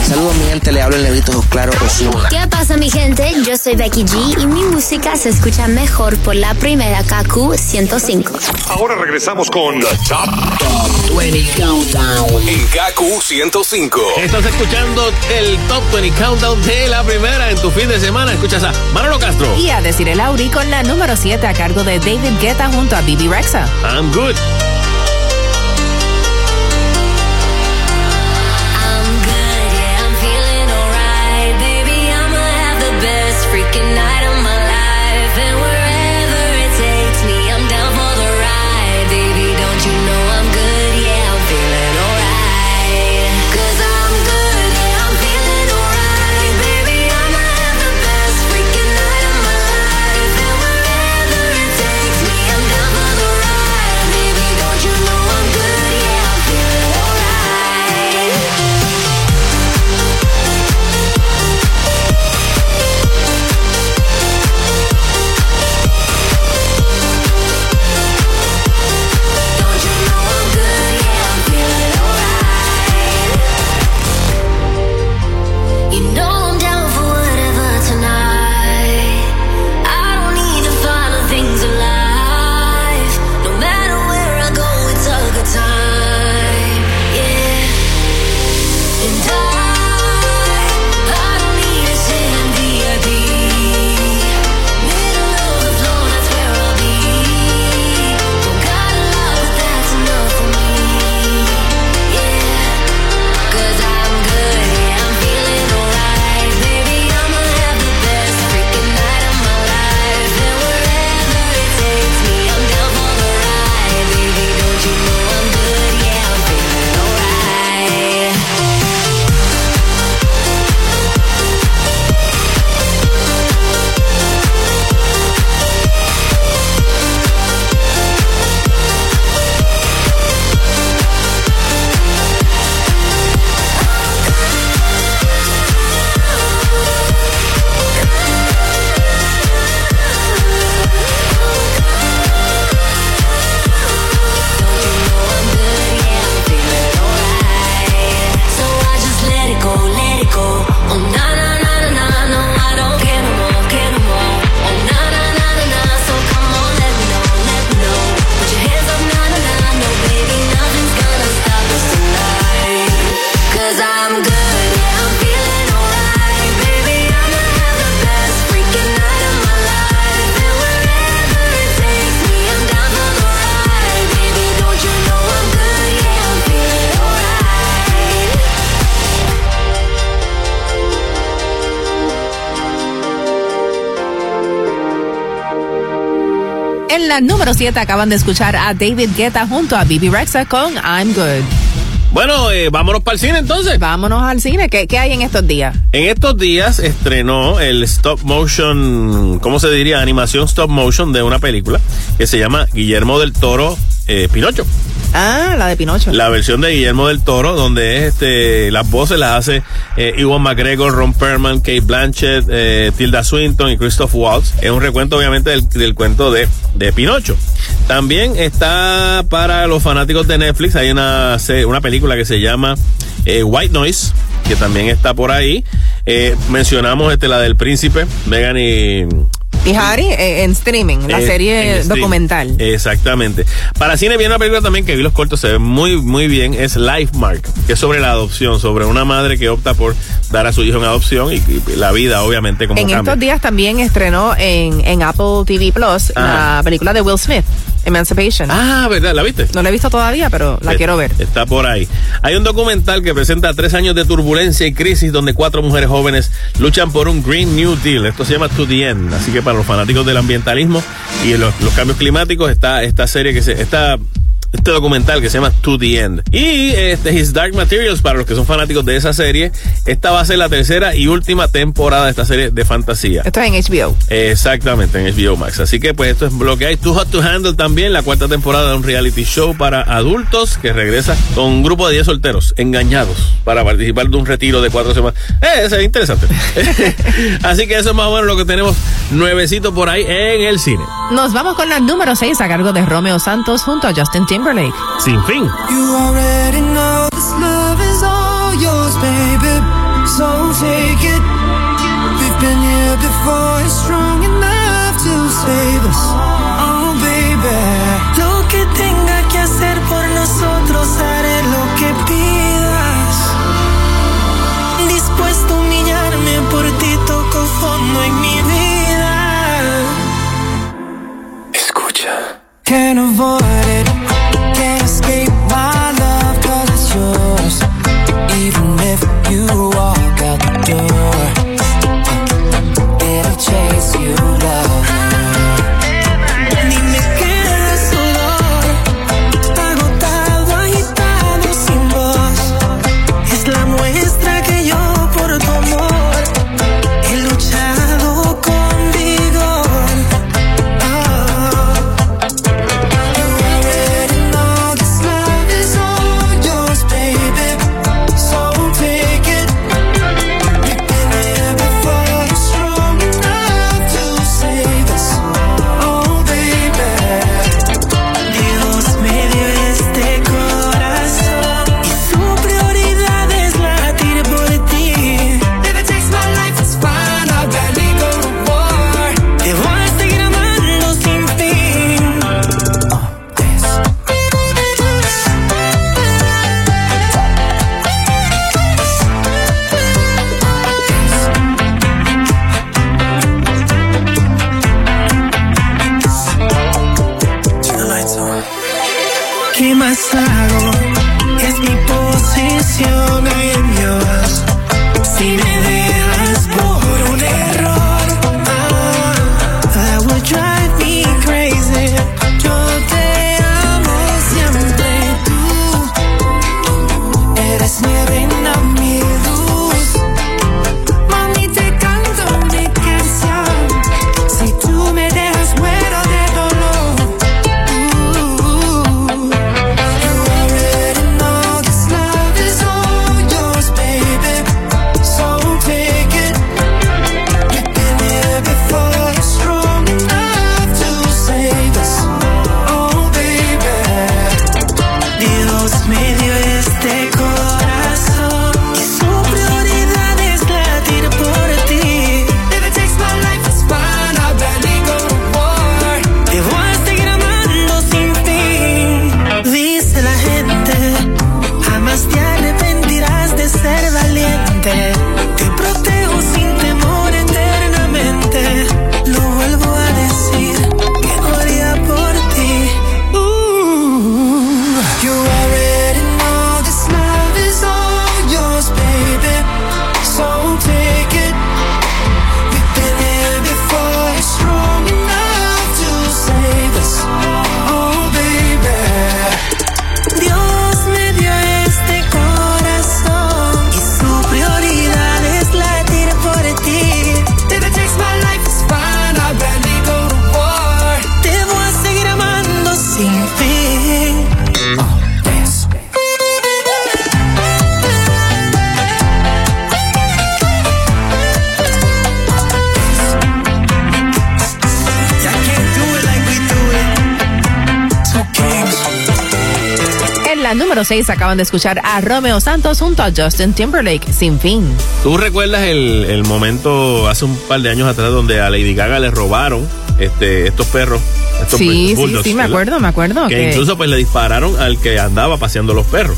Saludos mi gente, le hablo el negrito claro Osuna. ¿Qué pasa mi gente? Yo soy Becky G y mi música se escucha mejor por la primera KQ 105. Ahora regresamos con Top, Top 20 Countdown. En KQ 105. Estás escuchando el Top 20 Countdown de la primera en tu fin de semana. Escuchas a Manolo Castro. Y a decir el Auri con la número 7 a cargo de David Guetta junto a Bibi Rexa. I'm good. La número 7 acaban de escuchar a David Guetta junto a Bibi Rexa con I'm Good. Bueno, eh, vámonos para el cine entonces. Vámonos al cine. ¿Qué, ¿Qué hay en estos días? En estos días estrenó el stop motion, ¿cómo se diría? Animación stop motion de una película que se llama Guillermo del Toro eh, Pinocho. Ah, la de Pinocho. La versión de Guillermo del Toro, donde es este, las voces las hace eh, Ewan McGregor, Ron Perlman, Kate Blanchett, eh, Tilda Swinton y Christoph Waltz. Es un recuento, obviamente, del, del cuento de, de Pinocho. También está para los fanáticos de Netflix, hay una, una película que se llama eh, White Noise, que también está por ahí. Eh, mencionamos este, la del príncipe, Megan y Y Harry eh, en streaming, la eh, serie stream. documental. Exactamente. Para cine viene una película también que vi los cortos, se ve muy, muy bien, es Life Mark, que es sobre la adopción, sobre una madre que opta por dar a su hijo en adopción y, y la vida, obviamente, como En cambia. estos días también estrenó en, en Apple TV Plus Ah. la película de Will Smith, Emancipation. Ah, ¿verdad? ¿La viste? No la he visto todavía, pero la Eh, quiero ver. Está por ahí. Hay un documental que presenta tres años de turbulencia y crisis donde cuatro mujeres jóvenes luchan por un Green New Deal. Esto se llama To the End. Así que para los fanáticos del ambientalismo y los, los cambios climáticos está esta serie que se está este documental que se llama To the End. Y este His Dark Materials para los que son fanáticos de esa serie, esta va a ser la tercera y última temporada de esta serie de fantasía. Esto es en HBO. Exactamente, en HBO Max. Así que pues esto es lo que hay. Too Hot to Handle también, la cuarta temporada de un reality show para adultos que regresa con un grupo de 10 solteros engañados para participar de un retiro de cuatro semanas. Eh, eso es interesante. Así que eso es más o menos lo que tenemos nuevecito por ahí en el cine. Nos vamos con la número 6 a cargo de Romeo Santos junto a Justin Timberlake. Sin fin. You already know this love is all yours, baby. So take it. We've been here before, it's strong enough to save us. Oh, baby. Lo que tenga que hacer por nosotros, haré lo que pidas. Dispuesto a humillarme por ti, toco fondo en mi vida. Escucha. Can't avoid it. Acaban de escuchar a Romeo Santos junto a Justin Timberlake, Sin Fin. ¿Tú recuerdas el, el momento hace un par de años atrás donde a Lady Gaga le robaron este, estos perros? Estos Sí, sí, bulldogs, sí, me ¿verdad? acuerdo, me acuerdo. Que que- incluso pues le dispararon al que andaba paseando los perros.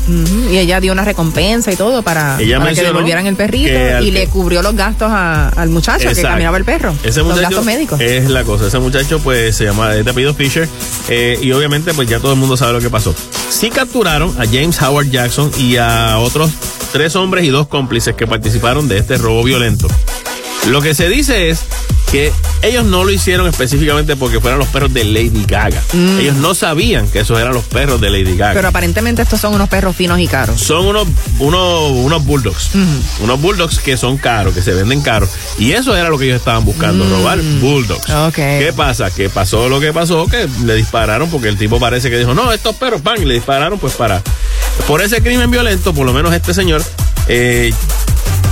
Y ella dio una recompensa y todo para, Ella para que devolvieran el perrito y que- le cubrió los gastos a- al muchacho que caminaba el perro. Ese los muchacho gastos médicos. es la cosa. Ese muchacho, pues, se llama de apellido Fisher. eh, y obviamente, pues ya todo el mundo sabe lo que pasó. Sí capturaron a James Howard Jackson y a otros tres hombres y dos cómplices que participaron de este robo violento. Lo que se dice es que ellos no lo hicieron específicamente porque fueran los perros de Lady Gaga. Mm. Ellos no sabían que esos eran los perros de Lady Gaga. Pero aparentemente estos son unos perros finos y caros. Son unos, unos, unos bulldogs. Unos bulldogs que son caros, que se venden caros. Y eso era lo que ellos estaban buscando, Mm. robar bulldogs. ¿Qué pasa? Que pasó lo que pasó, que le dispararon porque el tipo parece que dijo, no, estos perros, pan, y le dispararon pues para... Por ese crimen violento, por lo menos este señor, eh,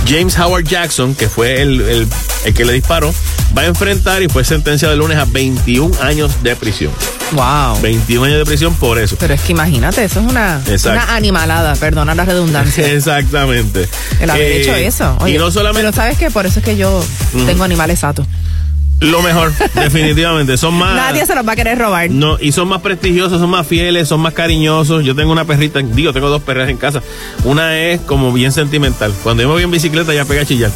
James Howard Jackson, que fue el, el- el que le disparó, va a enfrentar y fue sentenciado el lunes a 21 años de prisión. Wow. 21 años de prisión por eso. Pero es que imagínate, eso es una, una animalada, perdona la redundancia. Exactamente. El haber Eh, hecho eso. Oye, y no solamente Pero sabes que por eso es que yo tengo animales satos. Lo mejor, definitivamente. Son más. Nadie se los va a querer robar. No, y son más prestigiosos, son más fieles, son más cariñosos. Yo tengo una perrita, digo, tengo dos perras en casa. Una es como bien sentimental. Cuando yo me voy en bicicleta ya pega a chillar.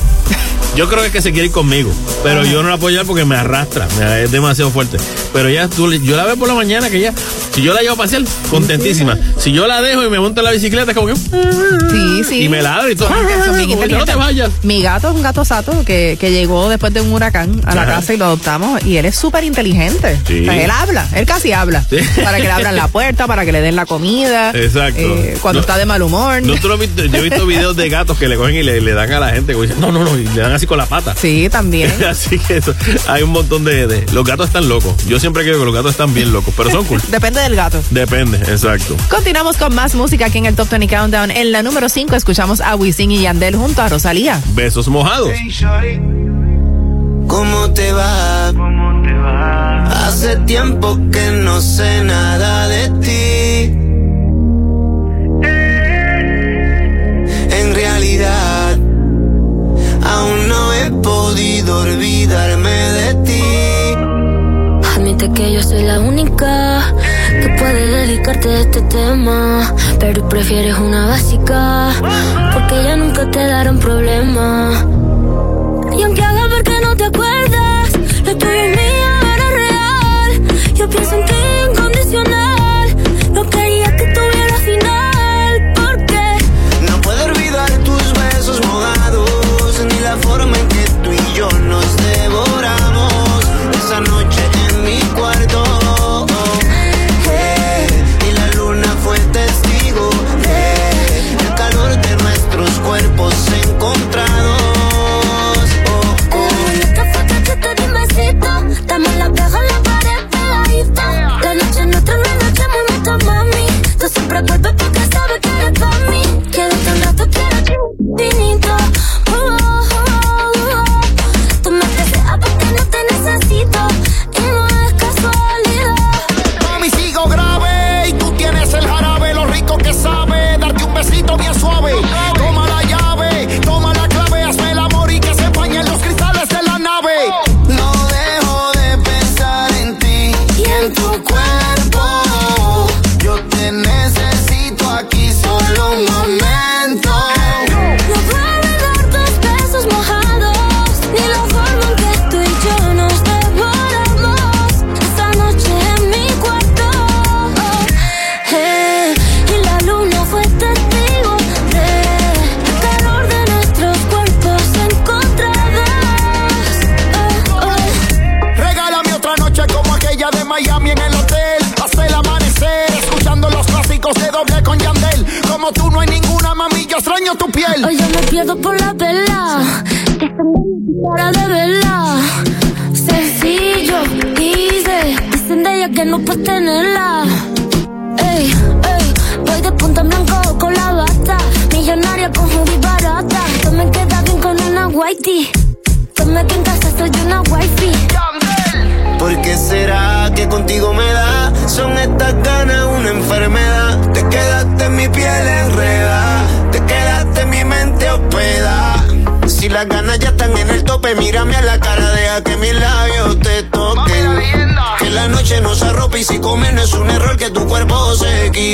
Yo creo que es que se quiere ir conmigo, pero yo no la puedo llevar porque me arrastra, me- es demasiado fuerte. Pero ya tú, yo la veo por la mañana que ya, si yo la llevo a pasear, contentísima. Si yo la dejo y me monto en la bicicleta, es como que. Sí, sí. Y me ladra y todo. Son- son no te vayas. Mi gato es un gato sato que, que llegó después de un huracán a la Ajá. Casa y lo adoptamos y él es súper inteligente. Sí. O sea, él habla, él casi habla. Sí. Para que le abran la puerta, para que le den la comida. Exacto. eh, cuando No- está de mal humor. No, yo he visto videos de gatos que le cogen y le, le dan a la gente. no, no, no, y le dan así con la pata. Sí, también. así que eso, hay un montón de, de- Los gatos están locos. Yo siempre creo que los gatos están bien locos, pero son cool. Depende del gato. Depende, exacto. Continuamos con más música aquí en el Top 20 Countdown. En la número 5 escuchamos a Wisin y Yandel junto a Rosalía. Besos mojados. ¿Cómo te va? Hace tiempo que no sé nada de ti. En realidad, aún no he podido olvidarme de ti. Admite que yo soy la única que puede dedicarte a este tema. Pero prefieres una básica, porque ya nunca te darán problema. Y aunque acuerdas, lo tuyo es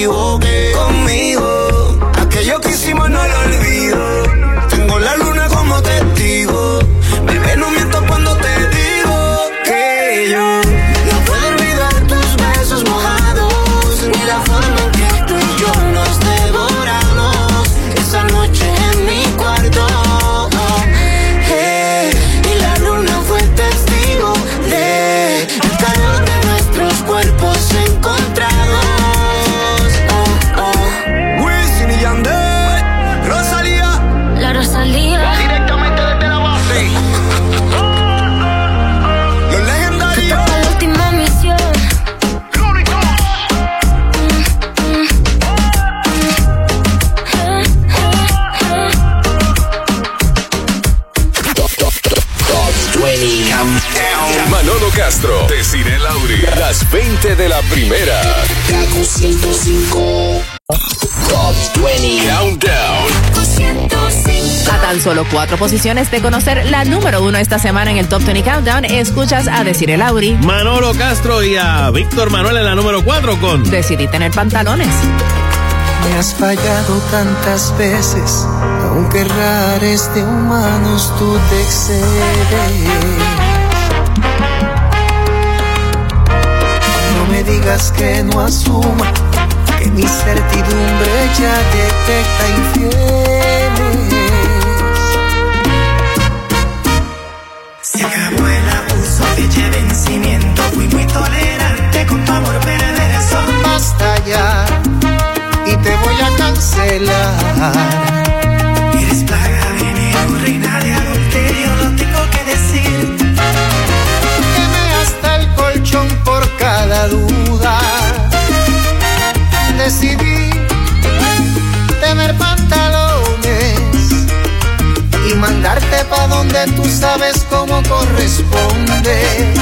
se equivoque. Tan solo cuatro posiciones de conocer la número uno esta semana en el Top 20 Countdown, escuchas a Decir el Lauri. Manolo Castro y a Víctor Manuel en la número 4 con Decidí tener pantalones. Me has fallado tantas veces, aunque rares de humanos tú te excedes. No me digas que no asuma que mi certidumbre ya detecta infieles. Fui muy tolerante con tu amor perverso. Basta ya y te voy a cancelar. Eres plaga, veneno, reina de adulterio, lo tengo que decir. Quemé hasta el colchón por cada duda. Decidí tener pantalones y mandarte pa' donde tú sabes cómo corresponde.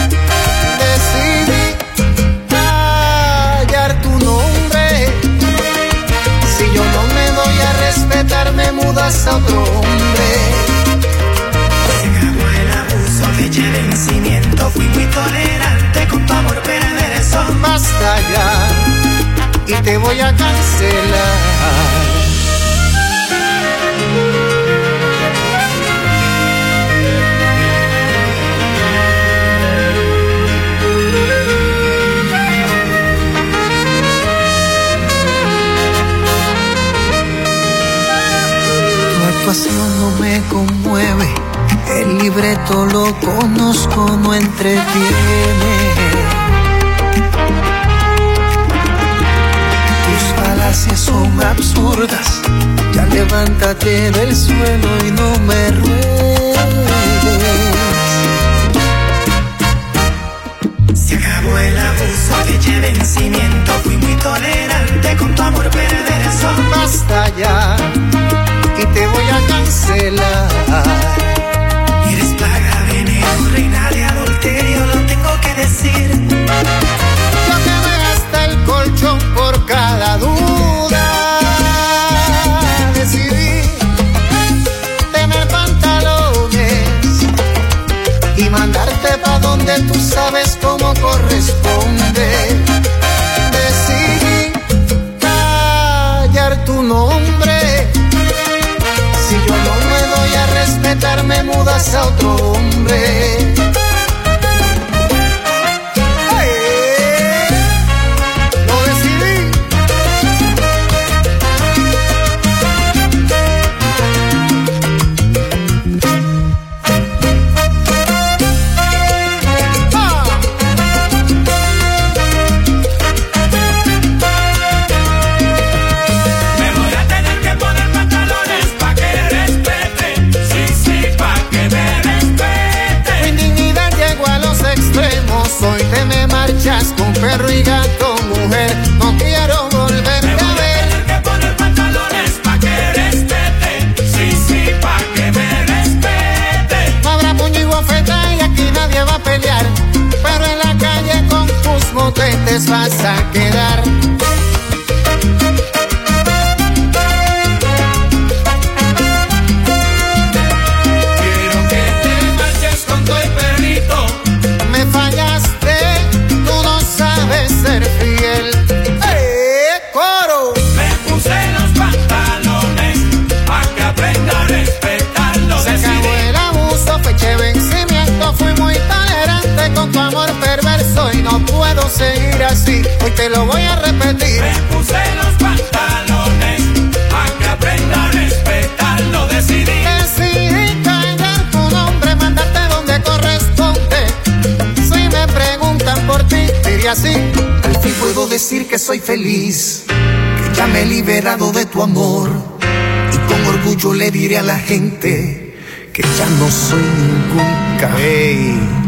Libreto lo conozco, no entretiene. Tus falacias son absurdas, ya levántate del suelo y no me ruegues. Se acabó el abuso, de vencimiento. Fui muy tolerante con tu amor perverso. Basta ya y te voy a cancelar. Reina de adulterio, lo tengo que decir. Ya me ve hasta el colchón por cada duda. Decidí tener pantalones y mandarte pa' donde tú respetar, me mudas a otro hombre. I can te lo voy a repetir. Me puse los pantalones para que aprenda a respetar, lo decidí. Decidí callar tu nombre, mandarte donde corresponde. Si me preguntan por ti, diría así. Al fin puedo decir que soy feliz, que ya me he liberado de tu amor. Y con orgullo le diré a la gente que ya no soy ningún cabey.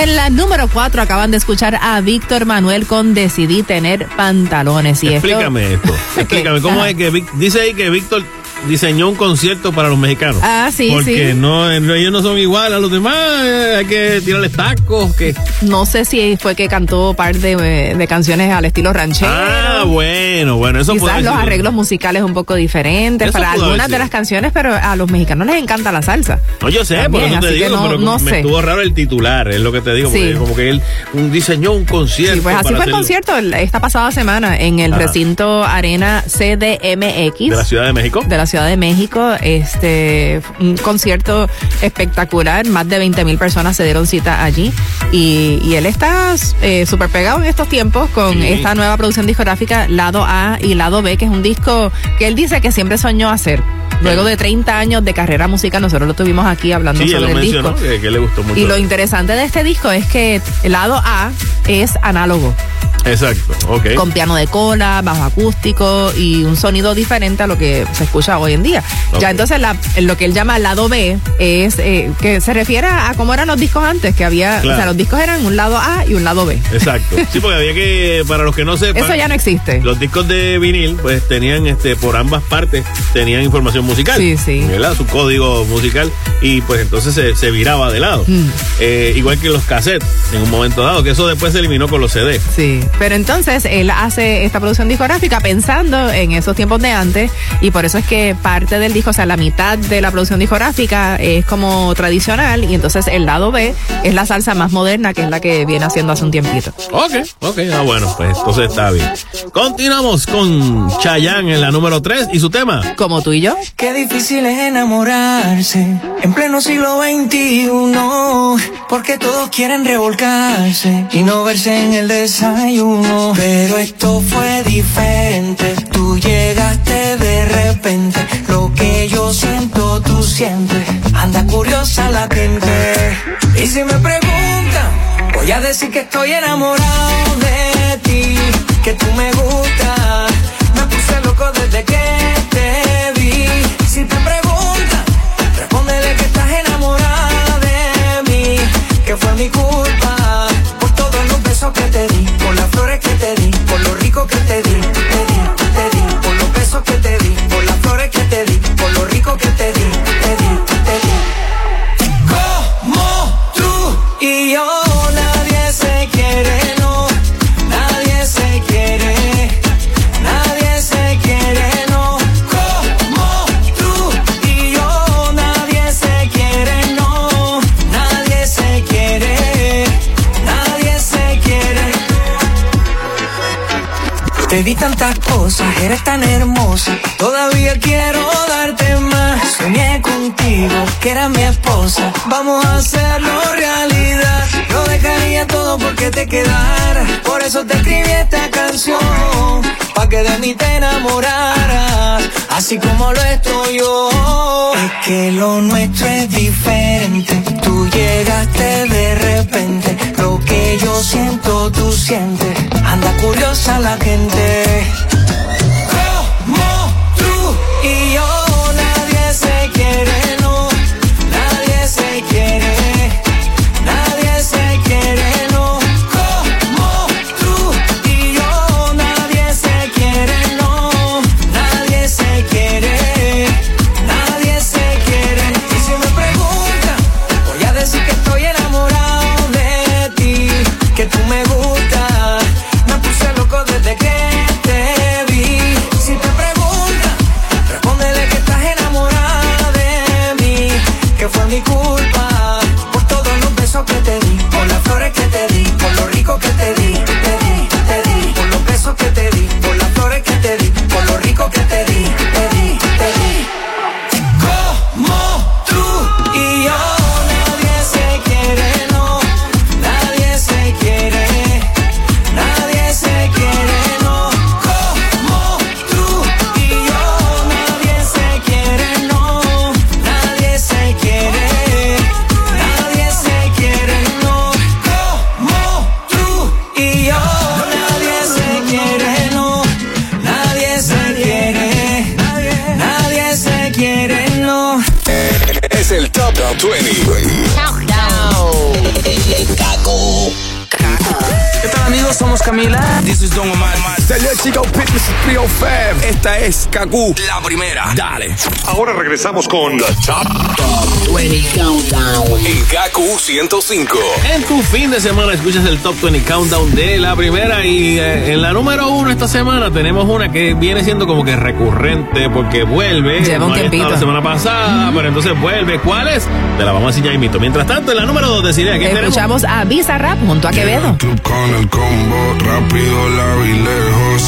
En la número 4 acaban de escuchar a Víctor Manuel con Decidí tener pantalones. Y Explícame esto. Explícame, ¿cómo es que dice ahí que Víctor diseñó un concierto para los mexicanos? Ah, sí, Porque sí. no, ellos no son iguales a los demás, eh, hay que tirarles tacos, que No sé si fue que cantó par de, de canciones al estilo ranchero. Ah, bueno, bueno, eso Quizás los arreglos musicales un poco diferentes Eso para algunas de las canciones, pero a los mexicanos les encanta la salsa. No, yo sé, por También, eso te digo, no- pero no me sé. estuvo raro el titular, es lo que te digo, Sí. porque como que él un, diseñó un concierto. Sí, pues así fue el concierto esta pasada semana en el recinto Arena CDMX. de la Ciudad de México. de la Ciudad de México. Este, un concierto espectacular. Más de 20 mil personas se dieron cita allí. Y, y él está eh, súper pegado en estos tiempos con Sí. esta nueva producción discográfica, lado A y lado B, que es un disco que él dice que siempre soñó hacer. Luego de 30 años de carrera musical, nosotros lo tuvimos aquí hablando Sí, él sobre lo el mencionó, disco. que, que le gustó mucho. Y lo interesante de este disco es que el lado A es análogo Exacto, ok. con piano de cola, bajo acústico y un sonido diferente a lo que se escucha hoy en día. Ya entonces la- lo que él llama lado B es eh, que se refiere a cómo eran los discos antes, que había, Claro. o sea, los discos eran un lado A y un lado B. Exacto. Sí, porque había que, para los que no sepan. Eso ya no existe. Los discos de vinil, pues tenían, este, por ambas partes, tenían información musical. Sí, sí. ¿Verdad? Su código musical. Y pues entonces se, se viraba de lado. Mm. Eh, igual que los cassettes, en un momento dado, que eso después se eliminó con los CD. Sí, pero entonces él hace esta producción discográfica pensando en esos tiempos de antes y por eso es que parte del disco, o sea, la mitad de la producción discográfica es como tradicional y entonces el lado B es la salsa más moderna que es la que viene haciendo hace un tiempito. Ok, ok, ah, bueno, pues entonces está bien. Continuamos con Chayanne en la número 3 y su tema. Como tú y yo. Qué difícil es enamorarse en pleno siglo XXI, porque todos quieren revolcarse y no verse en el desayuno. Pero esto fue diferente, tú llegaste de repente, lo que yo siento tú sientes, anda curiosa la gente. Y si me preguntan, voy a decir que estoy enamorado de ti, que tú me gustas, me puse loco desde que te vi. Si te preguntan, respóndele que estás enamorada de mí, que fue mi culpa por todos los besos que te di, por las flores que te di, por lo rico que te di, te di, Te di tantas cosas, eres tan hermosa. Todavía quiero darte más. Soñé contigo, que era mi esposa. Vamos a hacerlo realidad. Lo dejaría todo porque te quedara. Por eso te escribí esta canción. Pa' que de mí te enamoraras. Así como lo estoy yo. Es que lo nuestro es diferente. Tú llegaste de repente. Yo siento, tú sientes. Anda curiosa la gente. Esta es Kaku. La primera. Dale. Ahora regresamos con The Top, 20 Countdown. En KQ 105. En tu fin de semana escuchas el Top 20 Countdown de la primera y eh, en la número uno esta semana tenemos una que viene siendo como que recurrente porque vuelve. Lleva un tiempito. la semana pasada, pero entonces vuelve. ¿Cuál es? Te la vamos a decir ya mismo. Mientras tanto, en la número dos deciré aquí tenemos. Escuchamos a Visa Rap junto a Quevedo. Con el combo, rápido la vi lejos.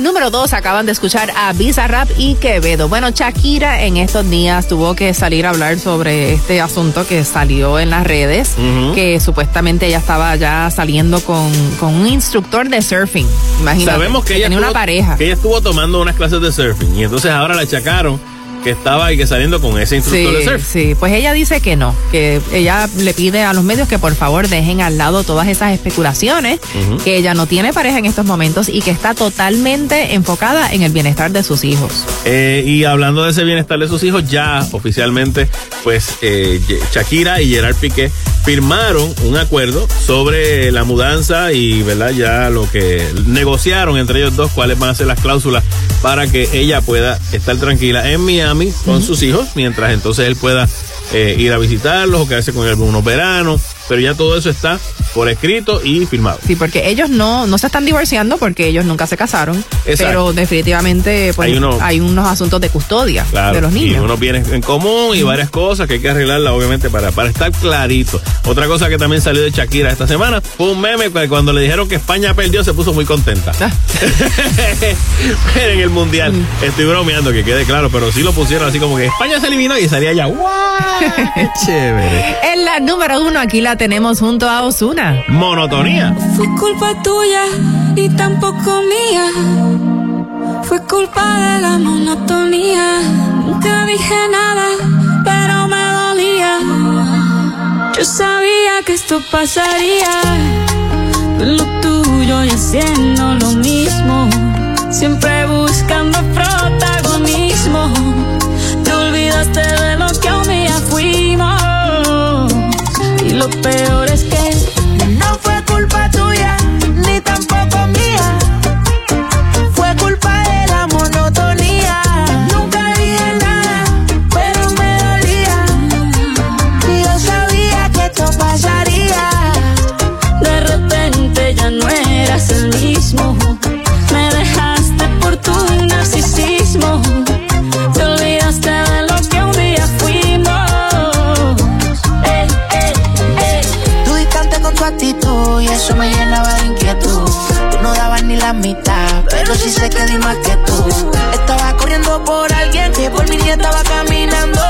la número dos acaban de escuchar a Visa Rap y Quevedo. Bueno, Shakira en estos días tuvo que salir a hablar sobre este asunto que salió en las redes, que supuestamente ella estaba ya saliendo con, con un instructor de surfing. Imagínate. Sabemos que ella tenía estuvo, una pareja. que ella estuvo tomando unas clases de surfing y entonces ahora la achacaron que estaba ahí que saliendo con ese instructor de Sí, surf. sí, pues ella dice que no, que ella le pide a los medios que por favor dejen al lado todas esas especulaciones, que ella no tiene pareja en estos momentos y que está totalmente enfocada en el bienestar de sus hijos. Eh, y hablando de ese bienestar de sus hijos, ya oficialmente, pues eh, Shakira y Gerard Piqué firmaron un acuerdo sobre la mudanza y, ¿verdad? Ya lo que negociaron entre ellos dos, cuáles van a ser las cláusulas para que ella pueda estar tranquila en Miami con sus hijos, mientras entonces él pueda eh, ir a visitarlos o quedarse con él unos veranos. Pero ya todo eso está por escrito y firmado. Sí, porque ellos no, no se están divorciando porque ellos nunca se casaron, Exacto. pero definitivamente pues, Hay hay, uno- unos asuntos de custodia Claro, de los y niños. unos bienes en común y varias cosas que hay que arreglarla, obviamente, para, para estar clarito. Otra cosa que también salió de Shakira esta semana fue un meme que cuando le dijeron que España perdió, se puso muy contenta. Ah. en el mundial. Mm. Estoy bromeando, que quede claro, pero sí lo pusieron así como que España se eliminó y salía ya. ¡Guau! ¡Qué chévere! En la número uno aquí la tenemos junto a Osuna. Monotonía. Fue culpa tuya y tampoco mía. Fue culpa de la monotonía. Nunca dije nada, pero me dolía. Yo sabía que esto pasaría. Lo tuyo y haciendo lo mismo. Siempre buscando protagonismo. Te olvidaste de lo peor es eso me llenaba de inquietud. Tú no dabas ni la mitad, pero sí sé que di más que tú. Estaba corriendo por alguien que por mí ni estaba caminando.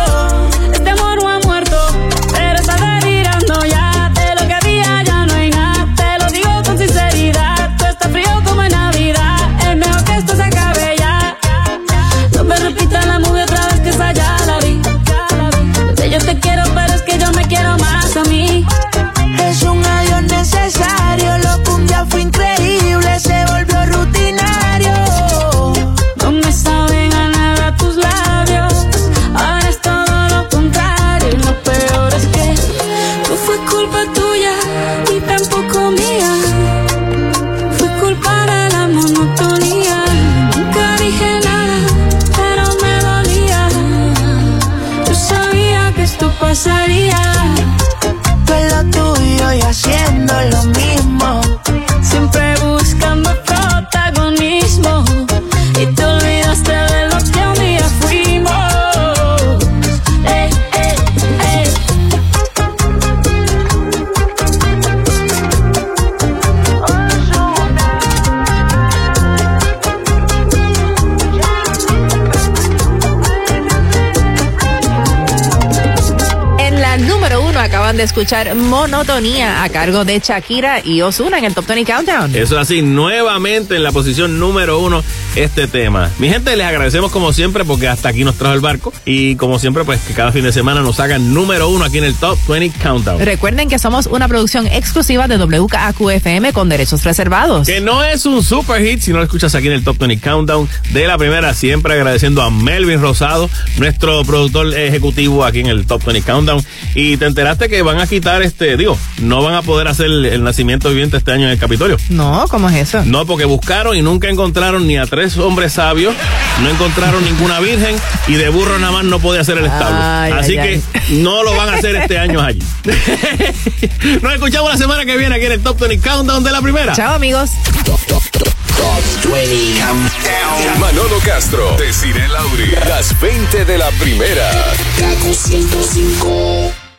De escuchar Monotonía a cargo de Shakira y Osuna en el Top 20 Countdown. Eso es así, nuevamente en la posición número uno este tema. Mi gente, les agradecemos como siempre porque hasta aquí nos trajo el barco y como siempre pues que cada fin de semana nos hagan número uno aquí en el Top 20 Countdown. Recuerden que somos una producción exclusiva de WKAQ-FM con derechos reservados. Que no es un super hit si no lo escuchas aquí en el Top 20 Countdown de la primera, siempre agradeciendo a Melvin Rosado, nuestro productor ejecutivo aquí en el Top 20 Countdown. Y te enteraste que van a quitar este, digo, no van a poder hacer el, el nacimiento viviente este año en el Capitolio. No, ¿cómo es eso? No, porque buscaron y nunca encontraron ni a tres hombres sabios, no encontraron ninguna virgen y de burro nada más no podía hacer el establo. Ay, Así ay, que no lo van a hacer este año allí. Nos escuchamos la semana que viene aquí en el Top 20 Countdown de la primera. Chao, amigos. Top 20 Countdown. Manolo Castro, Desiree Lauri, las 20 de la primera. Kaku 105.